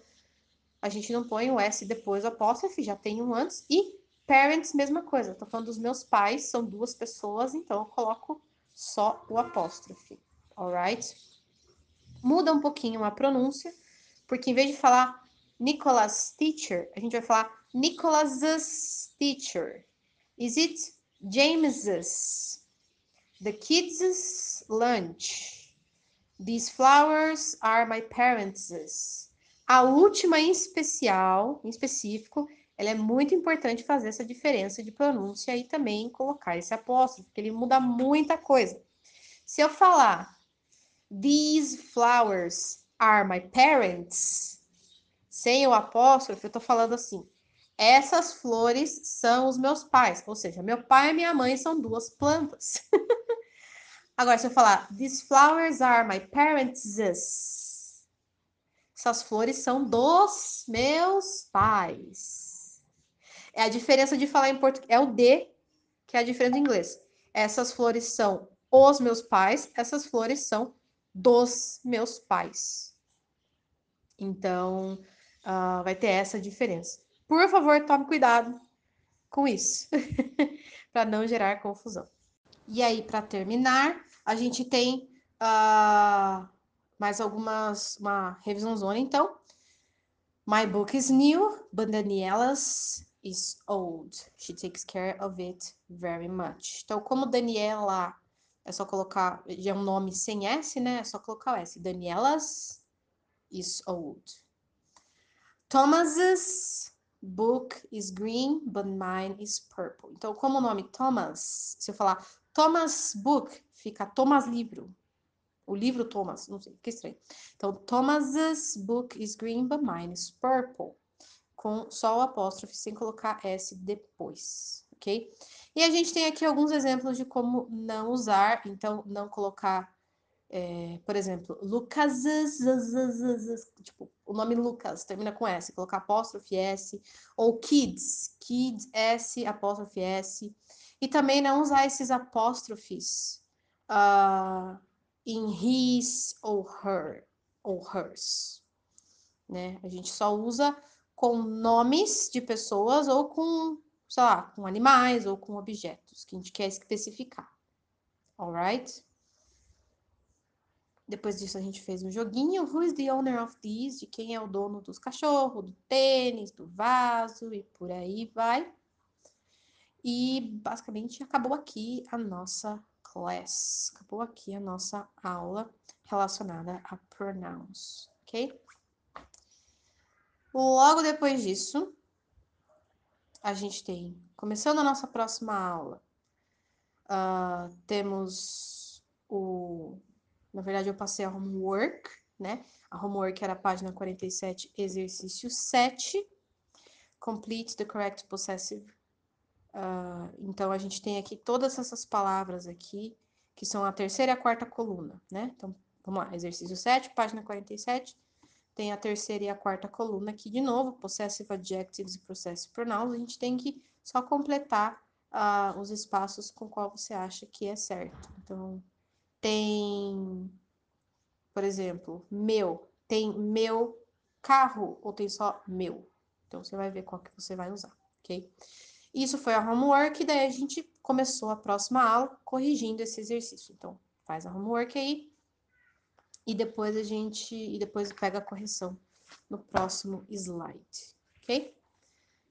a gente não põe o S depois do apóstrofe, já tem um antes. E parents, mesma coisa. Eu tô falando dos meus pais, são duas pessoas, então eu coloco só o apóstrofe. Alright? muda um pouquinho a pronúncia, porque em vez de falar Nicholas teacher, a gente vai falar Nicholas's teacher. Is it James's? The kids' lunch. These flowers are my parents'. A última em especial, em específico, ela é muito importante fazer essa diferença de pronúncia e também colocar esse apóstrofo, porque ele muda muita coisa. Se eu falar These flowers are my parents, sem o apóstrofo, eu tô falando assim: essas flores são os meus pais, ou seja, meu pai e minha mãe são duas plantas. Agora, se eu falar These flowers are my parents' essas flores são dos meus pais. É a diferença de falar em português. É o D, que é a diferença em inglês. Essas flores são os meus pais, essas flores são dos meus pais. Então, uh, vai ter essa diferença. Por favor, tome cuidado com isso, para não gerar confusão. E aí, para terminar, a gente tem uh, mais algumas, uma revisão zona, então. My book is new, but Daniela's is old. She takes care of it very much. Então, como Daniela, é só colocar, já é um nome sem S, né? É só colocar o S. Daniela's is old. Thomas's book is green, but mine is purple. Então, como o nome Thomas, se eu falar Thomas book, fica Thomas livro. O livro Thomas, não sei, que estranho. Então, Thomas's book is green, but mine is purple. Com só o apóstrofe, sem colocar S depois, ok? E a gente tem aqui alguns exemplos de como não usar, então, não colocar, é, por exemplo, Lucas, tipo, o nome Lucas termina com S, colocar apóstrofe S, ou Kids, Kids, S, apóstrofe S. E também não usar esses apóstrofes. Uh, em his ou her ou hers, né? A gente só usa com nomes de pessoas ou com, sei lá, com animais ou com objetos que a gente quer especificar. Alright? Depois disso a gente fez um joguinho, who is the owner of these? De quem é o dono dos cachorros, do tênis, do vaso e por aí vai. E basicamente acabou aqui a nossa class. Acabou aqui a nossa aula relacionada a pronouns, ok? Logo depois disso, a gente tem, começando a nossa próxima aula, uh, temos o. Na verdade, eu passei a homework, né? A homework era a página 47, exercício 7. Complete the correct possessive Uh, então, a gente tem aqui todas essas palavras aqui, que são a terceira e a quarta coluna, né? Então, vamos lá, exercício 7, página 47, tem a terceira e a quarta coluna aqui de novo, possessive adjectives e possessive pronouns, a gente tem que só completar uh, os espaços com qual você acha que é certo. Então, tem, por exemplo, meu, tem meu carro ou tem só meu? Então, você vai ver qual que você vai usar, ok? Isso foi a homework, daí a gente começou a próxima aula corrigindo esse exercício. Então, faz a homework aí e depois a gente e depois pega a correção no próximo slide, ok?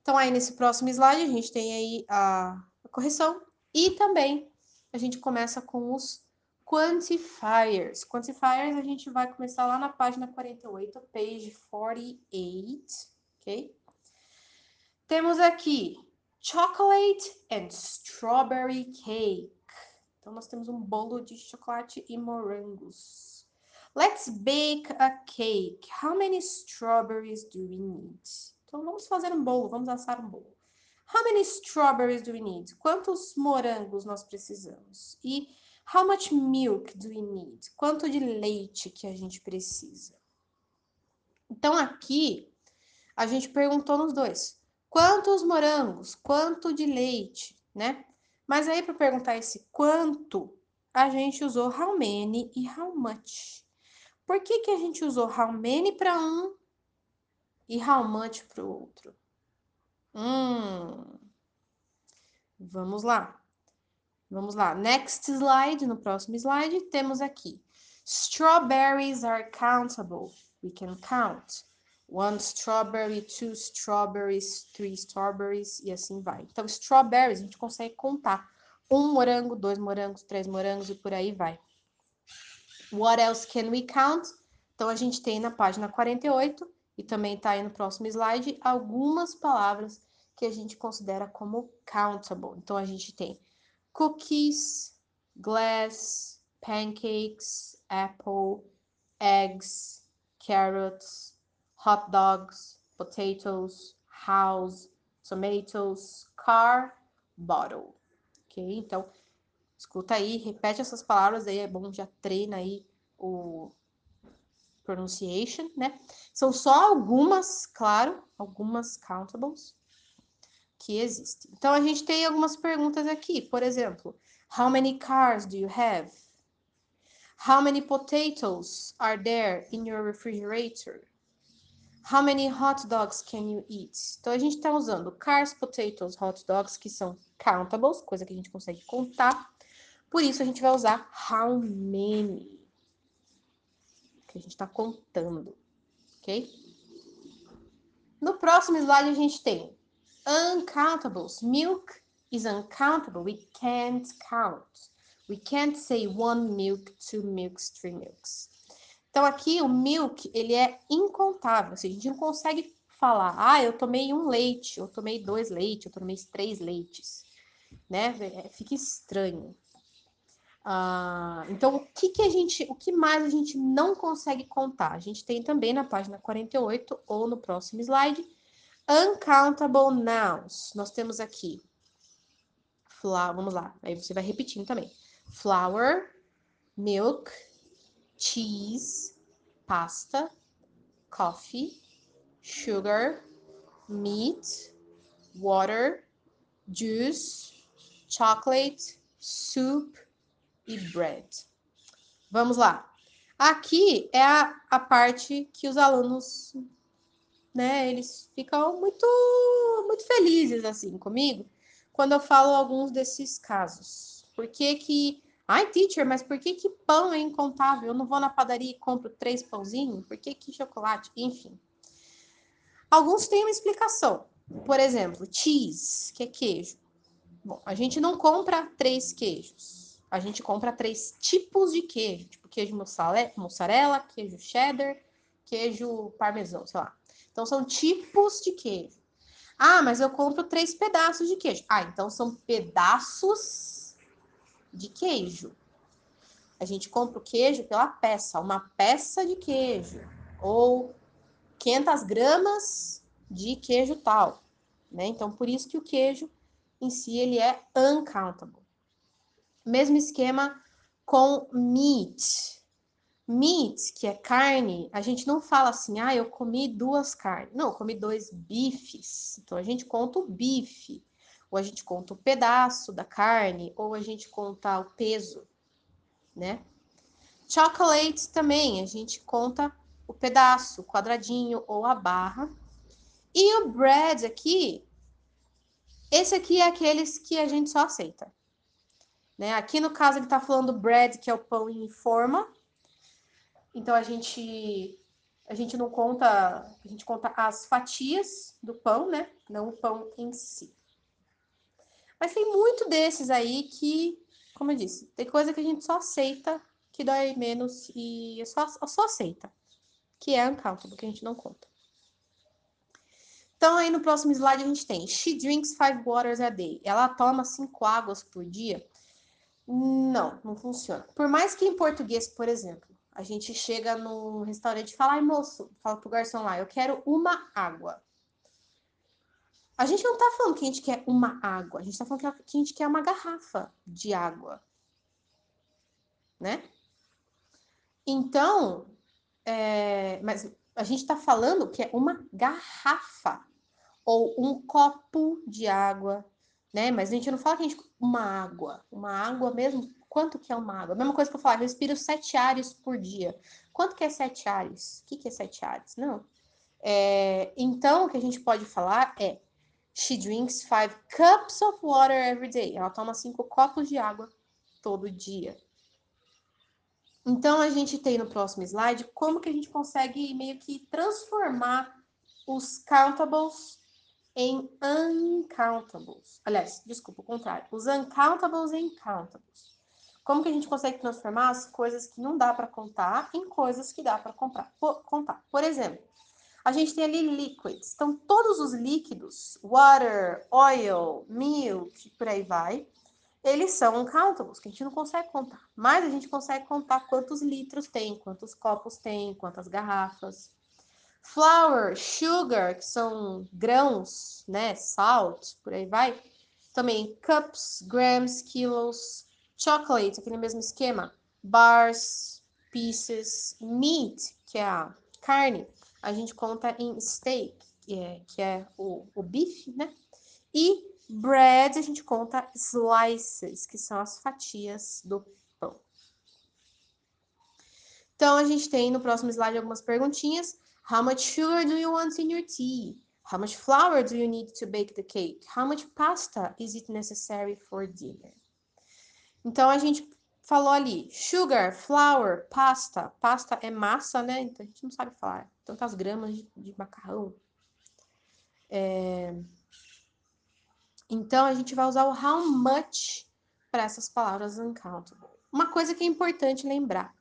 Então, aí nesse próximo slide a gente tem aí a, a correção e também a gente começa com os quantifiers. Quantifiers a gente vai começar lá na página 48, page 48, ok? Temos aqui chocolate and strawberry cake. Então, nós temos um bolo de chocolate e morangos. Let's bake a cake. How many strawberries do we need? Então, vamos fazer um bolo, vamos assar um bolo. How many strawberries do we need? Quantos morangos nós precisamos? E how much milk do we need? Quanto de leite que a gente precisa? Então, aqui, a gente perguntou nos dois. Quantos morangos? Quanto de leite, né? Mas aí, para perguntar esse quanto, a gente usou how many e how much. Por que, que a gente usou how many para um e how much para o outro? Hum, vamos lá. Vamos lá. Next slide, no próximo slide, temos aqui. Strawberries are countable. We can count. One strawberry, two strawberries, three strawberries e assim vai. Então, strawberries a gente consegue contar. Um morango, dois morangos, três morangos e por aí vai. What else can we count? Então, a gente tem na página 48 e também está aí no próximo slide algumas palavras que a gente considera como countable. Então, a gente tem cookies, glass, pancakes, apple, eggs, carrots, hot dogs, potatoes, house, tomatoes, car, bottle. Ok? Então, escuta aí, repete essas palavras aí, é bom, já treina aí o pronunciation, né? São só algumas, claro, algumas countables que existem. Então, a gente tem algumas perguntas aqui, por exemplo, how many cars do you have? How many potatoes are there in your refrigerator? How many hot dogs can you eat? Então, a gente está usando cars, potatoes, hot dogs, que são countables, coisa que a gente consegue contar. Por isso, a gente vai usar how many, que a gente está contando, ok? No próximo slide, a gente tem uncountables. Milk is uncountable. We can't count. We can't say one milk, two milks, three milks. Então, aqui o milk, ele é incontável. Assim, a gente não consegue falar, ah, eu tomei um leite, eu tomei dois leites, eu tomei três leites. Né? É, fica estranho. Ah, então, o que, que a gente, o que mais a gente não consegue contar? A gente tem também na página 48 ou no próximo slide, uncountable nouns. Nós temos aqui, vamos lá, aí você vai repetindo também flour, milk, cheese, pasta, coffee, sugar, meat, water, juice, chocolate, soup e bread. Vamos lá. Aqui é a, a parte que os alunos, né, eles ficam muito, muito felizes assim comigo quando eu falo alguns desses casos. Por que que Ai, teacher, mas por que, que pão é incontável? Eu não vou na padaria e compro três pãozinhos? Por que, que chocolate? Enfim. Alguns têm uma explicação. Por exemplo, cheese, que é queijo. Bom, a gente não compra três queijos. A gente compra três tipos de queijo. Tipo queijo mussarela, queijo cheddar, queijo parmesão, sei lá. Então, são tipos de queijo. Ah, mas eu compro três pedaços de queijo. Ah, então são pedaços de queijo. A gente compra o queijo pela peça, uma peça de queijo, ou 500 gramas de queijo tal, né? Então, por isso que o queijo em si, ele é uncountable. Mesmo esquema com meat. Meat, que é carne, a gente não fala assim, ah, eu comi duas carnes. Não, eu comi dois bifes. Então, a gente conta o bife ou a gente conta o pedaço da carne, ou a gente conta o peso, né? Chocolate também, a gente conta o pedaço, o quadradinho ou a barra. E o bread aqui, esse aqui é aqueles que a gente só aceita. Né? Aqui no caso ele está falando bread, que é o pão em forma. Então a gente a gente não conta, a gente conta as fatias do pão, né? Não o pão em si. Mas tem muito desses aí que, como eu disse, tem coisa que a gente só aceita, que dói menos e só, só aceita. Que é uncountable, que a gente não conta. Então, aí no próximo slide a gente tem She drinks five waters a day. Ela toma cinco águas por dia. Não, não funciona. Por mais que em português, por exemplo, a gente chega no restaurante e fala, ai moço, fala pro garçom lá, eu quero uma água. A gente não tá falando que a gente quer uma água, a gente tá falando que a gente quer uma garrafa de água. Né? Então, é, mas a gente tá falando que é uma garrafa ou um copo de água, né? Mas a gente não fala que a gente uma água, uma água mesmo. Quanto que é uma água? A mesma coisa que eu falar, respiro sete ares por dia. Quanto que é sete ares? O que, que é sete ares? Não. É, então, o que a gente pode falar é She drinks five cups of water every day. Ela toma cinco copos de água todo dia. Então, a gente tem no próximo slide como que a gente consegue meio que transformar os countables em uncountables. Aliás, desculpa, o contrário. Os uncountables em countables. Como que a gente consegue transformar as coisas que não dá para contar em coisas que dá para contar? Por exemplo, a gente tem ali liquids. Então, todos os líquidos, water, oil, milk, por aí vai, eles são uncountables, que a gente não consegue contar. Mas a gente consegue contar quantos litros tem, quantos copos tem, quantas garrafas. Flour, sugar, que são grãos, né? Salt, por aí vai. Também cups, grams, quilos. Chocolate, aquele mesmo esquema. Bars, pieces. Meat, que é a carne. A gente conta em steak, que é, que é o, o bife, né? E Bread, a gente conta slices, que são as fatias do pão. Então, a gente tem no próximo slide algumas perguntinhas. How much sugar do you want in your tea? How much flour do you need to bake the cake? How much pasta is it necessary for dinner? Então, a gente falou ali, sugar, flour, pasta. Pasta é massa, né? Então, a gente não sabe falar. Tantas gramas de, de macarrão. É... Então, a gente vai usar o how much para essas palavras uncountable. Uma coisa que é importante lembrar.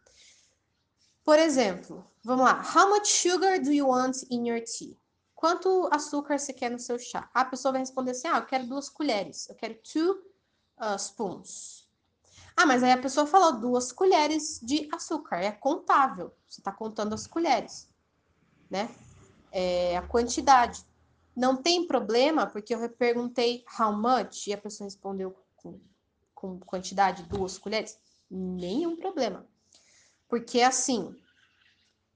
Por exemplo, vamos lá. How much sugar do you want in your tea? Quanto açúcar você quer no seu chá? A pessoa vai responder assim, ah, eu quero duas colheres. Eu quero two uh, spoons. Ah, mas aí a pessoa falou duas colheres de açúcar. É contável. Você está contando as colheres, né? É a quantidade. Não tem problema, porque eu perguntei how much e a pessoa respondeu com, com quantidade, duas colheres. Nenhum problema. Porque assim,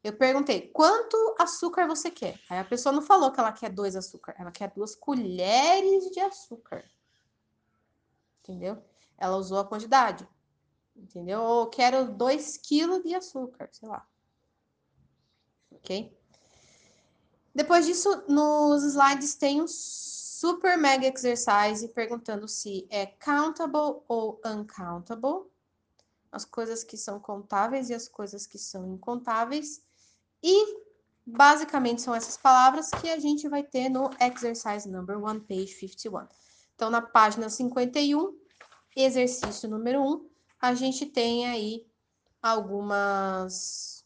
eu perguntei, quanto açúcar você quer? Aí a pessoa não falou que ela quer dois açúcar, ela quer duas colheres de açúcar. Entendeu? Ela usou a quantidade. Entendeu? Ou quero dois quilos de açúcar, sei lá. Ok? Depois disso, nos slides tem um super mega exercise perguntando se é countable ou uncountable, as coisas que são contáveis e as coisas que são incontáveis. E basicamente são essas palavras que a gente vai ter no exercise number one, page 51. Então, na página 51, exercício número 1, a gente tem aí algumas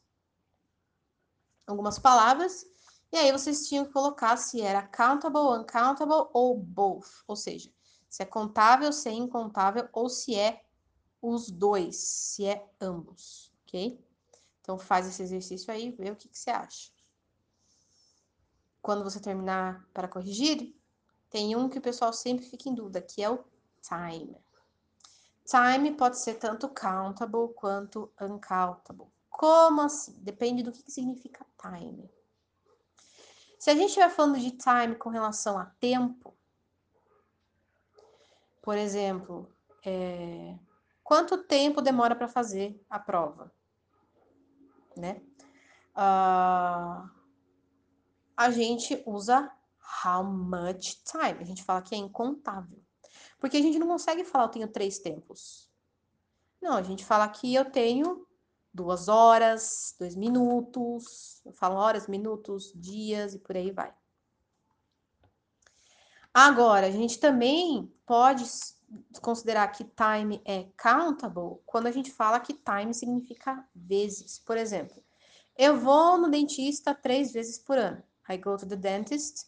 algumas palavras e aí vocês tinham que colocar se era countable, uncountable ou both. Ou seja, se é contável, se é incontável ou se é os dois, se é ambos, ok? Então faz esse exercício aí, vê o que, que você acha. Quando você terminar para corrigir, tem um que o pessoal sempre fica em dúvida, que é o time. Time pode ser tanto countable quanto uncountable. Como assim? Depende do que, que significa time. Se a gente estiver falando de time com relação a tempo, por exemplo, é, quanto tempo demora para fazer a prova? Né? Uh, a gente usa how much time. A gente fala que é incontável. Porque a gente não consegue falar eu tenho três tempos. Não, a gente fala que eu tenho duas horas, dois minutos, eu falo horas, minutos, dias e por aí vai. Agora, a gente também pode considerar que time é countable quando a gente fala que time significa vezes. Por exemplo, eu vou no dentista três vezes por ano. I go to the dentist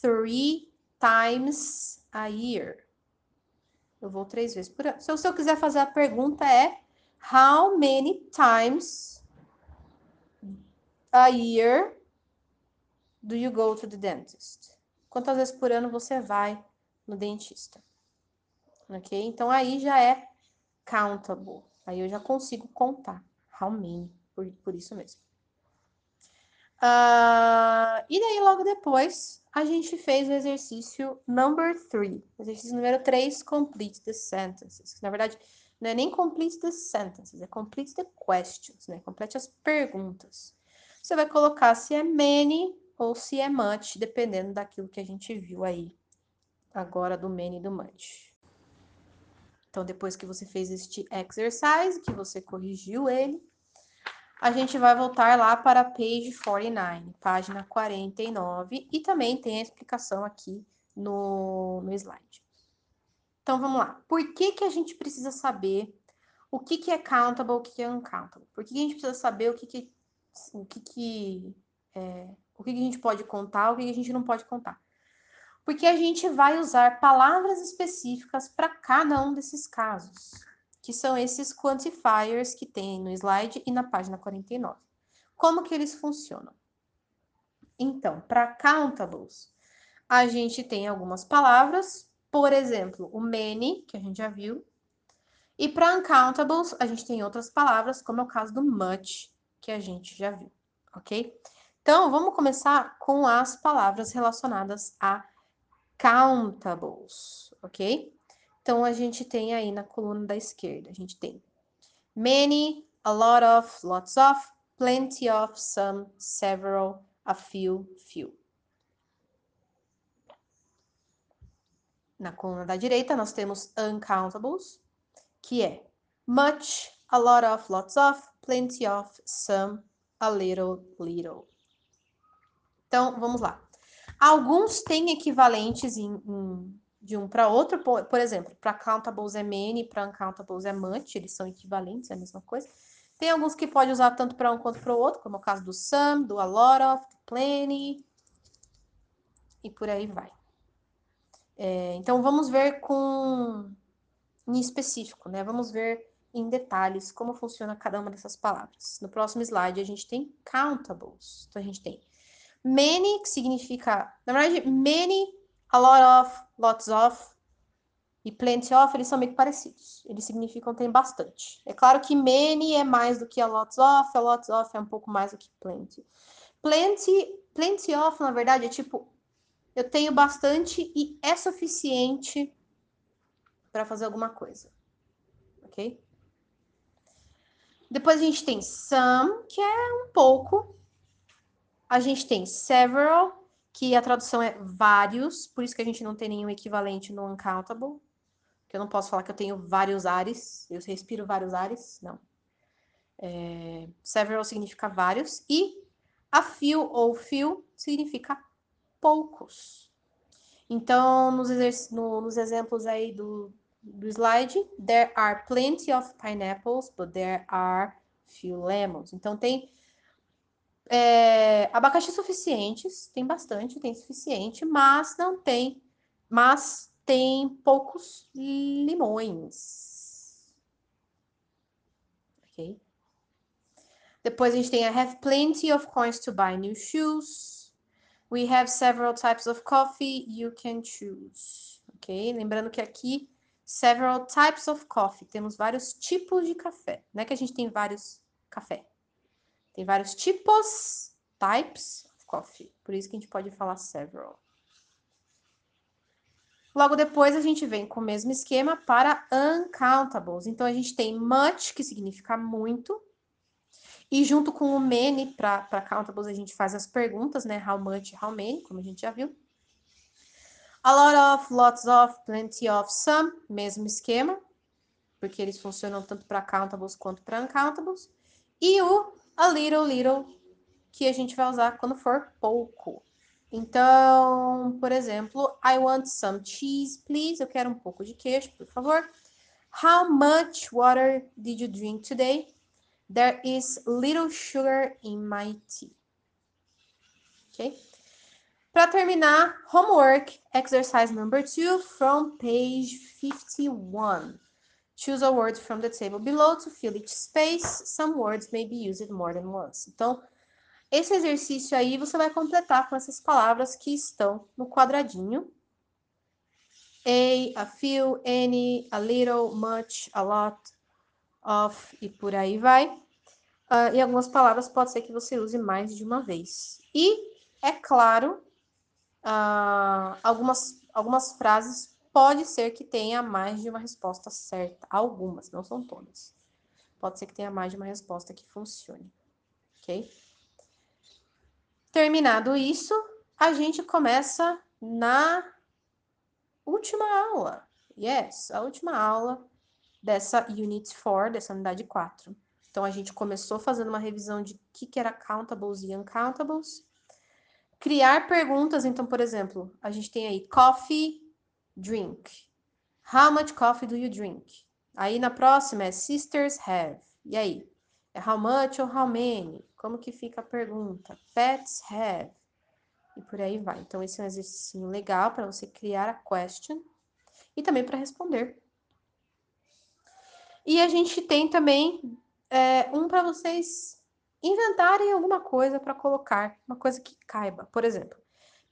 three times a year. Eu vou três vezes por ano. Se eu quiser fazer a pergunta é How many times a year do you go to the dentist? Quantas vezes por ano você vai no dentista? Ok? Então aí já é countable. Aí eu já consigo contar. How many? Por, por isso mesmo. Uh, e daí, logo depois, a gente fez o exercício number three. Exercício número 3, complete the sentences. Na verdade, não é nem complete the sentences, é complete the questions, né? Complete as perguntas. Você vai colocar se é many ou se é much, dependendo daquilo que a gente viu aí agora do many e do much. Então, depois que você fez este exercise, que você corrigiu ele, a gente vai voltar lá para a page 49, página 49, e também tem a explicação aqui no, no slide. Então, vamos lá. Por que, que a gente precisa saber o que, que é countable, o que, que é uncountable? Por que, que a gente precisa saber o que, que, o que, que, é, o que, que a gente pode contar, o que, que a gente não pode contar? Porque a gente vai usar palavras específicas para cada um desses casos, que são esses quantifiers que tem no slide e na página 49. Como que eles funcionam? Então, para countables, a gente tem algumas palavras, por exemplo, o many, que a gente já viu, e para uncountables, a gente tem outras palavras, como é o caso do much, que a gente já viu, ok? Então, vamos começar com as palavras relacionadas a countables, ok? Então, a gente tem aí na coluna da esquerda, a gente tem many, a lot of, lots of, plenty of, some, several, a few, few. Na coluna da direita, nós temos uncountables, que é much, a lot of, lots of, plenty of, some, a little, little. Então, vamos lá. Alguns têm equivalentes em, em, de um para outro, por, por exemplo, para countables é many, para uncountables é much, eles são equivalentes, é a mesma coisa. Tem alguns que pode usar tanto para um quanto para o outro, como é o caso do some, do a lot of, do plenty, e por aí vai. É, então, vamos ver com em específico, né? Vamos ver em detalhes como funciona cada uma dessas palavras. No próximo slide, a gente tem countables. Então, a gente tem many, que significa, na verdade, many, a lot of, lots of, e plenty of, eles são meio parecidos. Eles significam tem bastante. É claro que many é mais do que a lots of, a lots of é um pouco mais do que plenty. Plenty, plenty of, na verdade, é tipo, eu tenho bastante e é suficiente para fazer alguma coisa. Ok? Depois a gente tem some, que é um pouco. A gente tem several, que a tradução é vários, por isso que a gente não tem nenhum equivalente no uncountable. Que eu não posso falar que eu tenho vários ares, eu respiro vários ares, não. É, several significa vários, e a few ou few significa poucos. Então, nos, no, nos exemplos aí do, do slide, there are plenty of pineapples, but there are few lemons. Então, tem é, abacaxi suficientes, tem bastante, tem suficiente, mas não tem, mas tem poucos limões. Ok? Depois a gente tem I have plenty of coins to buy new shoes. We have several types of coffee you can choose. Ok? Lembrando que aqui several types of coffee. Temos vários tipos de café. Não é que a gente tem vários café. Tem vários tipos, types of coffee. Por isso que a gente pode falar several. Logo depois a gente vem com o mesmo esquema para uncountables. Então a gente tem much, que significa muito. E junto com o many, para countables, a gente faz as perguntas, né? How much, how many, como a gente já viu. A lot of, lots of, plenty of, some, mesmo esquema, porque eles funcionam tanto para countables quanto para uncountables. E o a little, little, que a gente vai usar quando for pouco. Então, por exemplo, I want some cheese, please. Eu quero um pouco de queijo, por favor. How much water did you drink today? There is little sugar in my tea. Ok? Para terminar, homework, exercise number two from page 51. Choose a word from the table below to fill each space. Some words may be used more than once. Então, esse exercício aí você vai completar com essas palavras que estão no quadradinho. A, a few, any, a little, much, a lot, of e por aí vai. Uh, e algumas palavras pode ser que você use mais de uma vez. E, é claro, uh, algumas, algumas frases pode ser que tenha mais de uma resposta certa. Algumas, não são todas. Pode ser que tenha mais de uma resposta que funcione. Ok? Terminado isso, a gente começa na última aula. Yes, a última aula dessa Unit 4, dessa unidade 4. Então, a gente começou fazendo uma revisão de o que, que era countables e uncountables. Criar perguntas, então, por exemplo, a gente tem aí coffee, drink. How much coffee do you drink? Aí na próxima é sisters have. E aí? É how much ou how many? Como que fica a pergunta? Pets have. E por aí vai. Então, esse é um exercício legal para você criar a question e também para responder. E a gente tem também é, um para vocês inventarem alguma coisa para colocar, uma coisa que caiba. Por exemplo,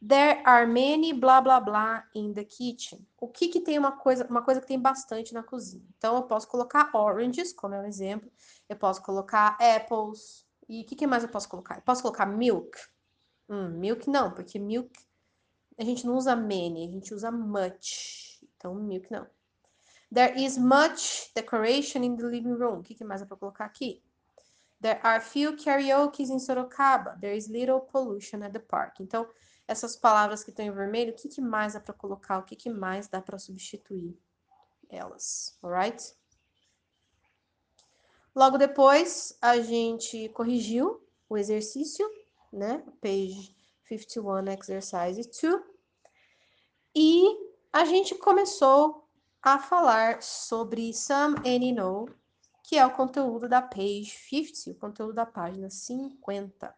there are many blá blá blá in the kitchen. O que que tem uma coisa, uma coisa que tem bastante na cozinha? Então eu posso colocar oranges, como é um exemplo. Eu posso colocar apples. E o que, que mais eu posso colocar? Eu posso colocar milk. Hum, milk não, porque milk a gente não usa many, a gente usa much. Então milk não. There is much decoration in the living room. O que, que mais é para colocar aqui? There are few karaokes in Sorocaba. There is little pollution at the park. Então, essas palavras que estão em vermelho, o que, que mais dá para colocar? O que, que mais dá para substituir elas? Alright? Logo depois, a gente corrigiu o exercício, né? Page 51, exercise 2. E a gente começou a falar sobre Some Any No, que é o conteúdo da page 50, o conteúdo da página 50.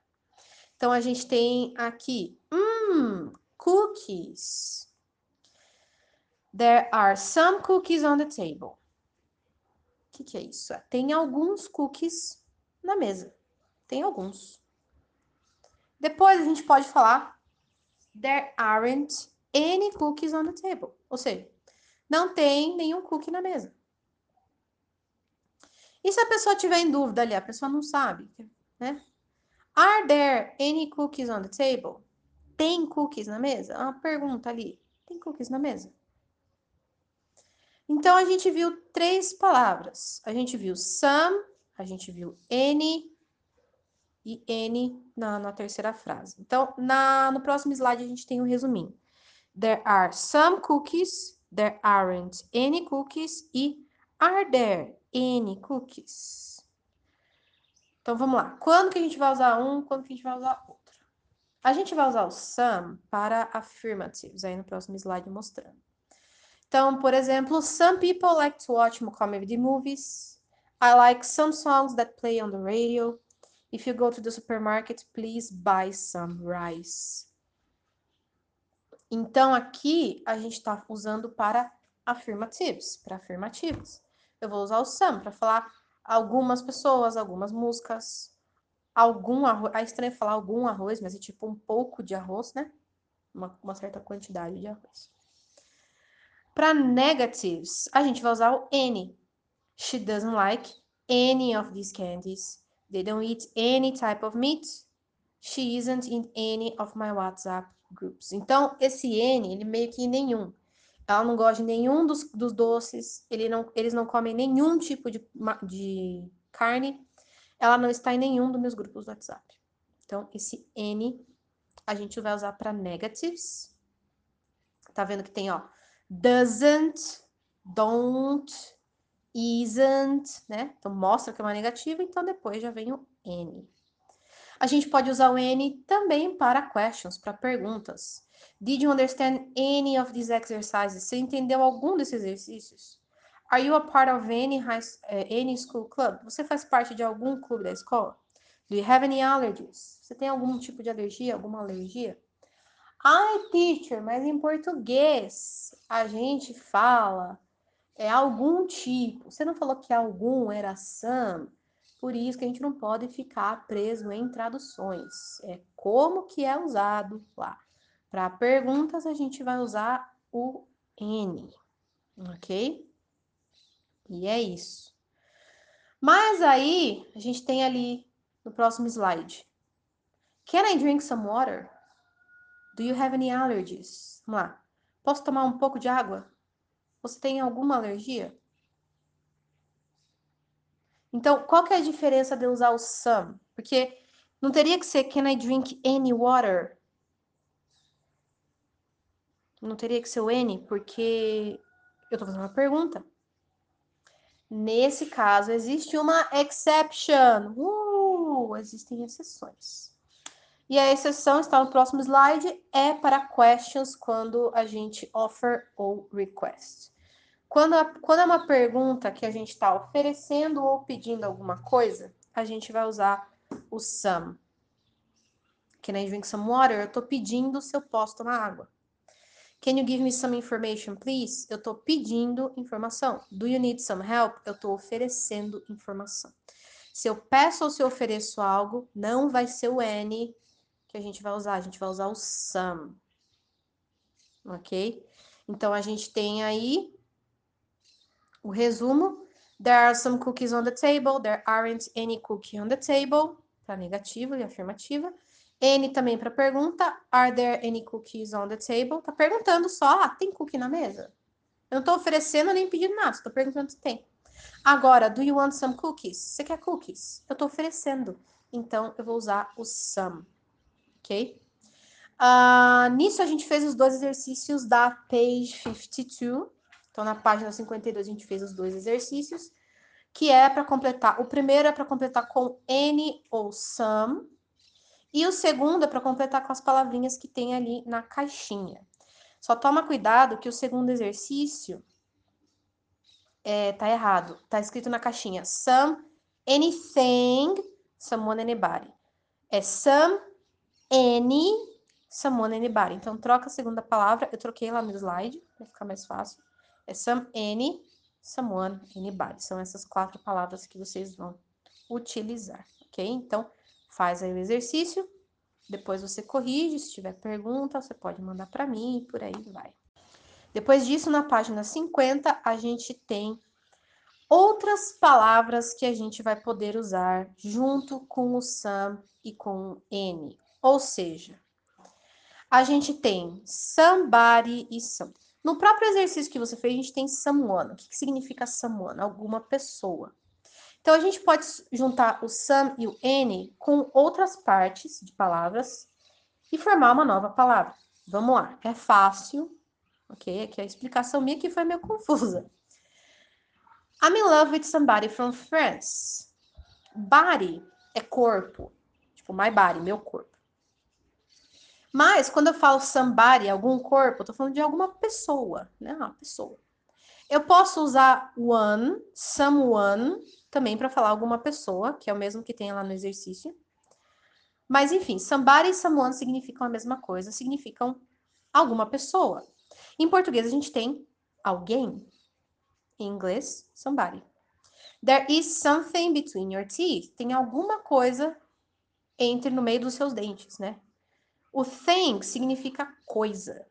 Então, a gente tem aqui, cookies. There are some cookies on the table. O que, que é isso? Tem alguns cookies na mesa. Tem alguns. Depois a gente pode falar There aren't any cookies on the table. Ou seja, não tem nenhum cookie na mesa. E se a pessoa tiver em dúvida ali, a pessoa não sabe, né? Are there any cookies on the table? Tem cookies na mesa? Uma pergunta ali. Tem cookies na mesa? Então a gente viu três palavras. A gente viu some, a gente viu any e any na, na terceira frase. Então, na, no próximo slide a gente tem um resuminho. There are some cookies There aren't any cookies e are there any cookies? Então vamos lá. Quando que a gente vai usar um, quando que a gente vai usar outro? A gente vai usar o some para affirmativos, aí no próximo slide mostrando. Então, por exemplo, some people like to watch comedy movies. I like some songs that play on the radio. If you go to the supermarket, please buy some rice. Então, aqui a gente está usando para afirmativos, para afirmativos. Eu vou usar o some para falar algumas pessoas, algumas músicas, algum arroz. É estranho falar algum arroz, mas é tipo um pouco de arroz, né? Uma, uma certa quantidade de arroz. Para negatives, a gente vai usar o any. She doesn't like any of these candies. They don't eat any type of meat. She isn't in any of my WhatsApp groups. Então, esse N, ele meio que nenhum. Ela não gosta de nenhum dos, dos doces, ele não, eles não comem nenhum tipo de, de carne, ela não está em nenhum dos meus grupos do WhatsApp. Então, esse N a gente vai usar para negatives. Tá vendo que tem, ó, doesn't, don't, isn't, né? Então, mostra que é uma negativa, então depois já vem o N. A gente pode usar o N também para questions, para perguntas. Did you understand any of these exercises? Você entendeu algum desses exercícios? Are you a part of any, high, uh, any school club? Você faz parte de algum clube da escola? Do you have any allergies? Você tem algum tipo de alergia, alguma alergia? Ai, teacher, mas em português a gente fala é algum tipo. Você não falou que algum era some? Por isso que a gente não pode ficar preso em traduções. É como que é usado lá. Para perguntas, a gente vai usar o N, ok? E é isso. Mas aí, a gente tem ali no próximo slide. Can I drink some water? Do you have any allergies? Vamos lá. Posso tomar um pouco de água? Você tem alguma alergia? Então, qual que é a diferença de usar o some? Porque não teria que ser can I drink any water? Não teria que ser o any, porque eu tô fazendo uma pergunta. Nesse caso, existe uma exception. Uh, existem exceções. E a exceção está no próximo slide, é para questions quando a gente offer ou request. Quando, a, quando é uma pergunta que a gente está oferecendo ou pedindo alguma coisa, a gente vai usar o some. Can I drink some water? Eu estou pedindo se eu posso tomar água. Can you give me some information, please? Eu estou pedindo informação. Do you need some help? Eu estou oferecendo informação. Se eu peço ou se eu ofereço algo, não vai ser o any que a gente vai usar. A gente vai usar o some. Ok? Então, a gente tem aí o resumo. There are some cookies on the table. There aren't any cookie on the table. Para negativa e afirmativa. N também para pergunta. Are there any cookies on the table? Tá perguntando só, ah, tem cookie na mesa? Eu não tô oferecendo nem pedindo nada, tô perguntando se tem. Agora, do you want some cookies? Você quer cookies? Eu tô oferecendo. Então, eu vou usar o some. Ok? Uh, nisso, a gente fez os dois exercícios da page 52. Então, na página 52, a gente fez os dois exercícios, que é para completar. O primeiro é para completar com N ou some. E o segundo é para completar com as palavrinhas que tem ali na caixinha. Só toma cuidado que o segundo exercício é, tá errado. Tá escrito na caixinha some anything, someone, anybody. É some, any, someone, anybody. Então, troca a segunda palavra. Eu troquei lá no slide, para ficar mais fácil. É some, any, someone, anybody. São essas quatro palavras que vocês vão utilizar, ok? Então, faz aí o exercício, depois você corrige, se tiver pergunta, você pode mandar para mim e por aí vai. Depois disso, na página 50, a gente tem outras palavras que a gente vai poder usar junto com o some e com o any. Ou seja, a gente tem somebody e some. No próprio exercício que você fez, a gente tem someone. O que, que significa someone? Alguma pessoa. Então, a gente pode juntar o some e o any com outras partes de palavras e formar uma nova palavra. Vamos lá, é fácil, ok? Aqui a explicação minha que foi meio confusa. I'm in love with somebody from France. Body é corpo, tipo my body, meu corpo. Mas quando eu falo somebody, algum corpo, eu tô falando de alguma pessoa, né? Uma pessoa. Eu posso usar one, someone, também para falar alguma pessoa, que é o mesmo que tem lá no exercício. Mas, enfim, somebody e someone significam a mesma coisa, significam alguma pessoa. Em português, a gente tem alguém. Em inglês, somebody. There is something between your teeth. Tem alguma coisa entre no meio dos seus dentes, né? O thing significa coisa.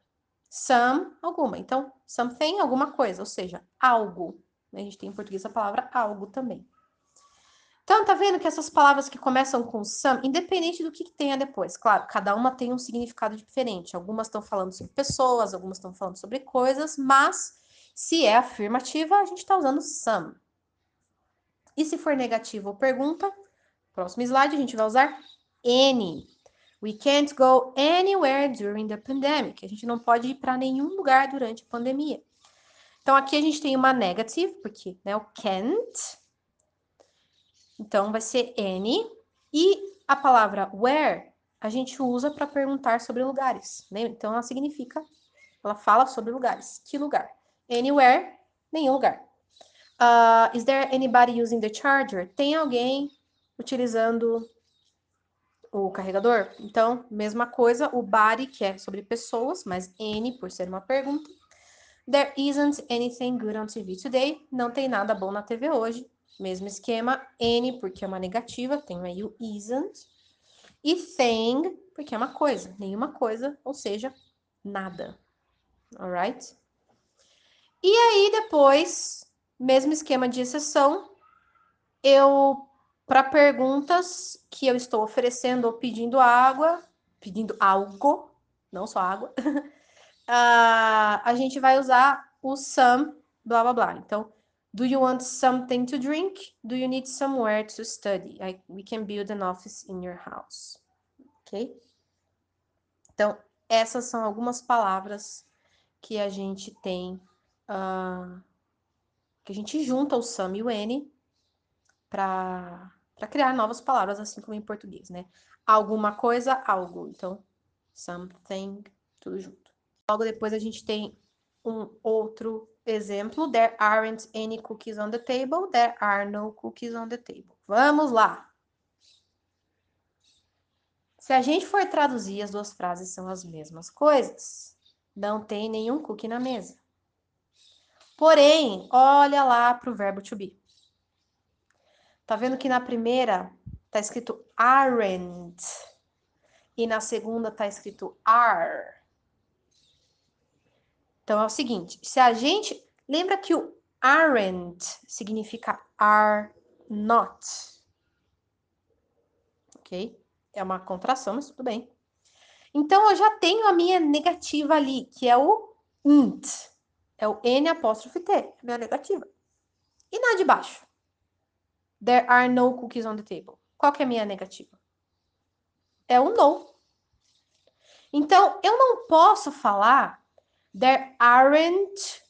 Some, alguma. Então, something, alguma coisa, ou seja, algo. A gente tem em português a palavra algo também. Então, tá vendo que essas palavras que começam com some, independente do que, que tenha depois, claro, cada uma tem um significado diferente. Algumas estão falando sobre pessoas, algumas estão falando sobre coisas, mas se é afirmativa, a gente está usando some. E se for negativa ou pergunta, próximo slide, a gente vai usar any. We can't go anywhere during the pandemic. A gente não pode ir para nenhum lugar durante a pandemia. Então, aqui a gente tem uma negative, porque né, o can't. Então, vai ser any. E a palavra where a gente usa para perguntar sobre lugares. Né? Então, ela significa, ela fala sobre lugares. Que lugar? Anywhere, nenhum lugar. Uh, is there anybody using the charger? Tem alguém utilizando o carregador? Então, mesma coisa, o body, que é sobre pessoas, mas N, por ser uma pergunta. There isn't anything good on TV today. Não tem nada bom na TV hoje. Mesmo esquema, N, porque é uma negativa, tem aí o isn't. E thing, porque é uma coisa, nenhuma coisa, ou seja, nada. Alright? E aí, depois, mesmo esquema de exceção, eu para perguntas que eu estou oferecendo ou pedindo água, pedindo algo, não só água, uh, a gente vai usar o some, blá blá blá. Então, do you want something to drink? Do you need somewhere to study? I, we can build an office in your house. Ok? Então, essas são algumas palavras que a gente tem uh, que a gente junta o some e o n para criar novas palavras, assim como em português, né? Alguma coisa, algo. Então, something, tudo junto. Logo depois a gente tem um outro exemplo. There aren't any cookies on the table. There are no cookies on the table. Vamos lá. Se a gente for traduzir, as duas frases são as mesmas coisas. Não tem nenhum cookie na mesa. Porém, olha lá para o verbo to be. Tá vendo que na primeira tá escrito aren't e na segunda tá escrito are. Então é o seguinte, se a gente lembra que o aren't significa are not. OK? É uma contração, mas tudo bem. Então eu já tenho a minha negativa ali, que é o int. É o N apóstrofe T, é minha negativa. E na de baixo? There are no cookies on the table. Qual que é a minha negativa? É o no. Então, eu não posso falar There aren't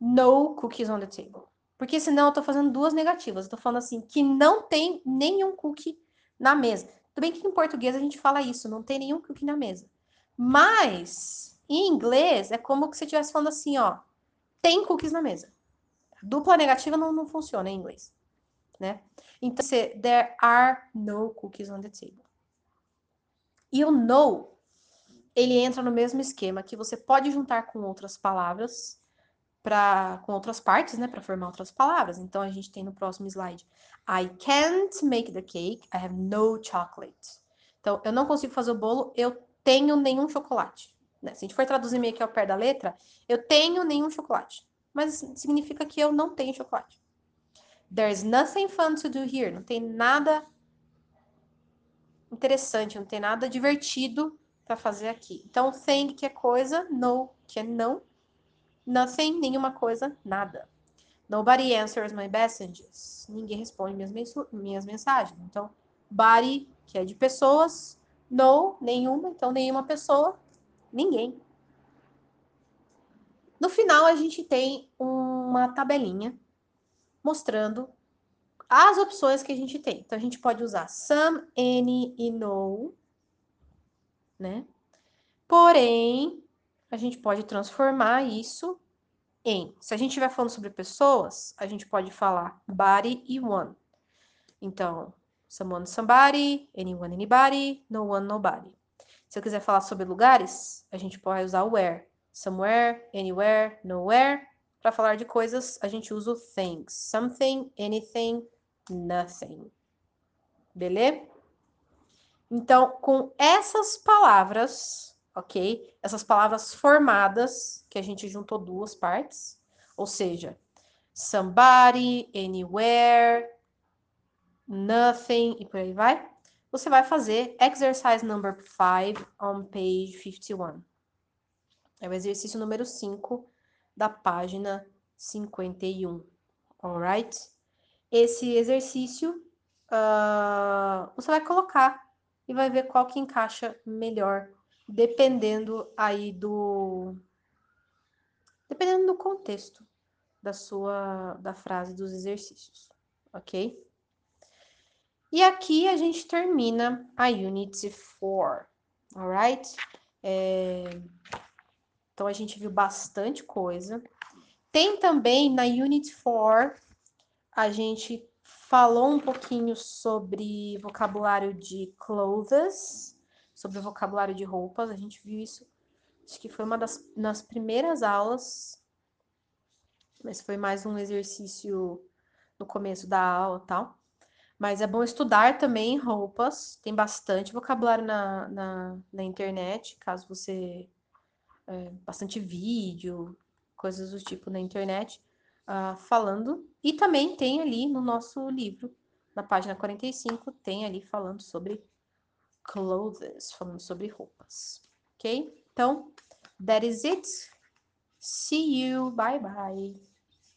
no cookies on the table. Porque senão eu tô fazendo duas negativas. Eu tô falando assim, que não tem nenhum cookie na mesa. Tudo bem que em português a gente fala isso, não tem nenhum cookie na mesa. Mas, em inglês, é como se você estivesse falando assim, ó, tem cookies na mesa. Dupla negativa não, não funciona em inglês, né? Então, você, there are no cookies on the table. E o no ele entra no mesmo esquema que você pode juntar com outras palavras para com outras partes, né, para formar outras palavras. Então a gente tem no próximo slide. I can't make the cake. I have no chocolate. Então eu não consigo fazer o bolo. Eu tenho nenhum chocolate. Né? Se a gente for traduzir meio que ao pé da letra, eu tenho nenhum chocolate. Mas significa que eu não tenho chocolate. There's nothing fun to do here. Não tem nada interessante, não tem nada divertido para fazer aqui. Então, thing, que é coisa, no, que é não, nothing, nenhuma coisa, nada. Nobody answers my messages. Ninguém responde minhas, minhas mensagens. Então, body, que é de pessoas, no, nenhuma, então nenhuma pessoa, ninguém. No final, a gente tem uma tabelinha mostrando as opções que a gente tem. Então, a gente pode usar some, any e no né? Porém, a gente pode transformar isso em, se a gente estiver falando sobre pessoas, a gente pode falar body e one. Então, someone, somebody, anyone, anybody, no one, nobody. Se eu quiser falar sobre lugares, a gente pode usar where. Somewhere, anywhere, nowhere. Para falar de coisas, a gente usa o things. Something, anything, nothing. Beleza? Então, com essas palavras, ok? Essas palavras formadas, que a gente juntou duas partes, ou seja, somebody, anywhere, nothing e por aí vai. Você vai fazer exercise number 5 on page 51. É o exercício número 5 da página 51. Alright? Esse exercício uh, você vai colocar e vai ver qual que encaixa melhor, dependendo aí do dependendo do contexto da sua da frase dos exercícios, OK? E aqui a gente termina a Unity 4, alright? É... Então a gente viu bastante coisa. Tem também na Unity 4 a gente falou um pouquinho sobre vocabulário de clothes, sobre vocabulário de roupas. A gente viu isso, acho que foi uma das nas primeiras aulas, mas foi mais um exercício no começo da aula tal. Mas é bom estudar também roupas, tem bastante vocabulário na, na, na internet, caso você. É, bastante vídeo, coisas do tipo na internet uh, falando. E também tem ali no nosso livro, na página 45, tem ali falando sobre clothes, falando sobre roupas. Ok? Então, that is it. See you. Bye bye.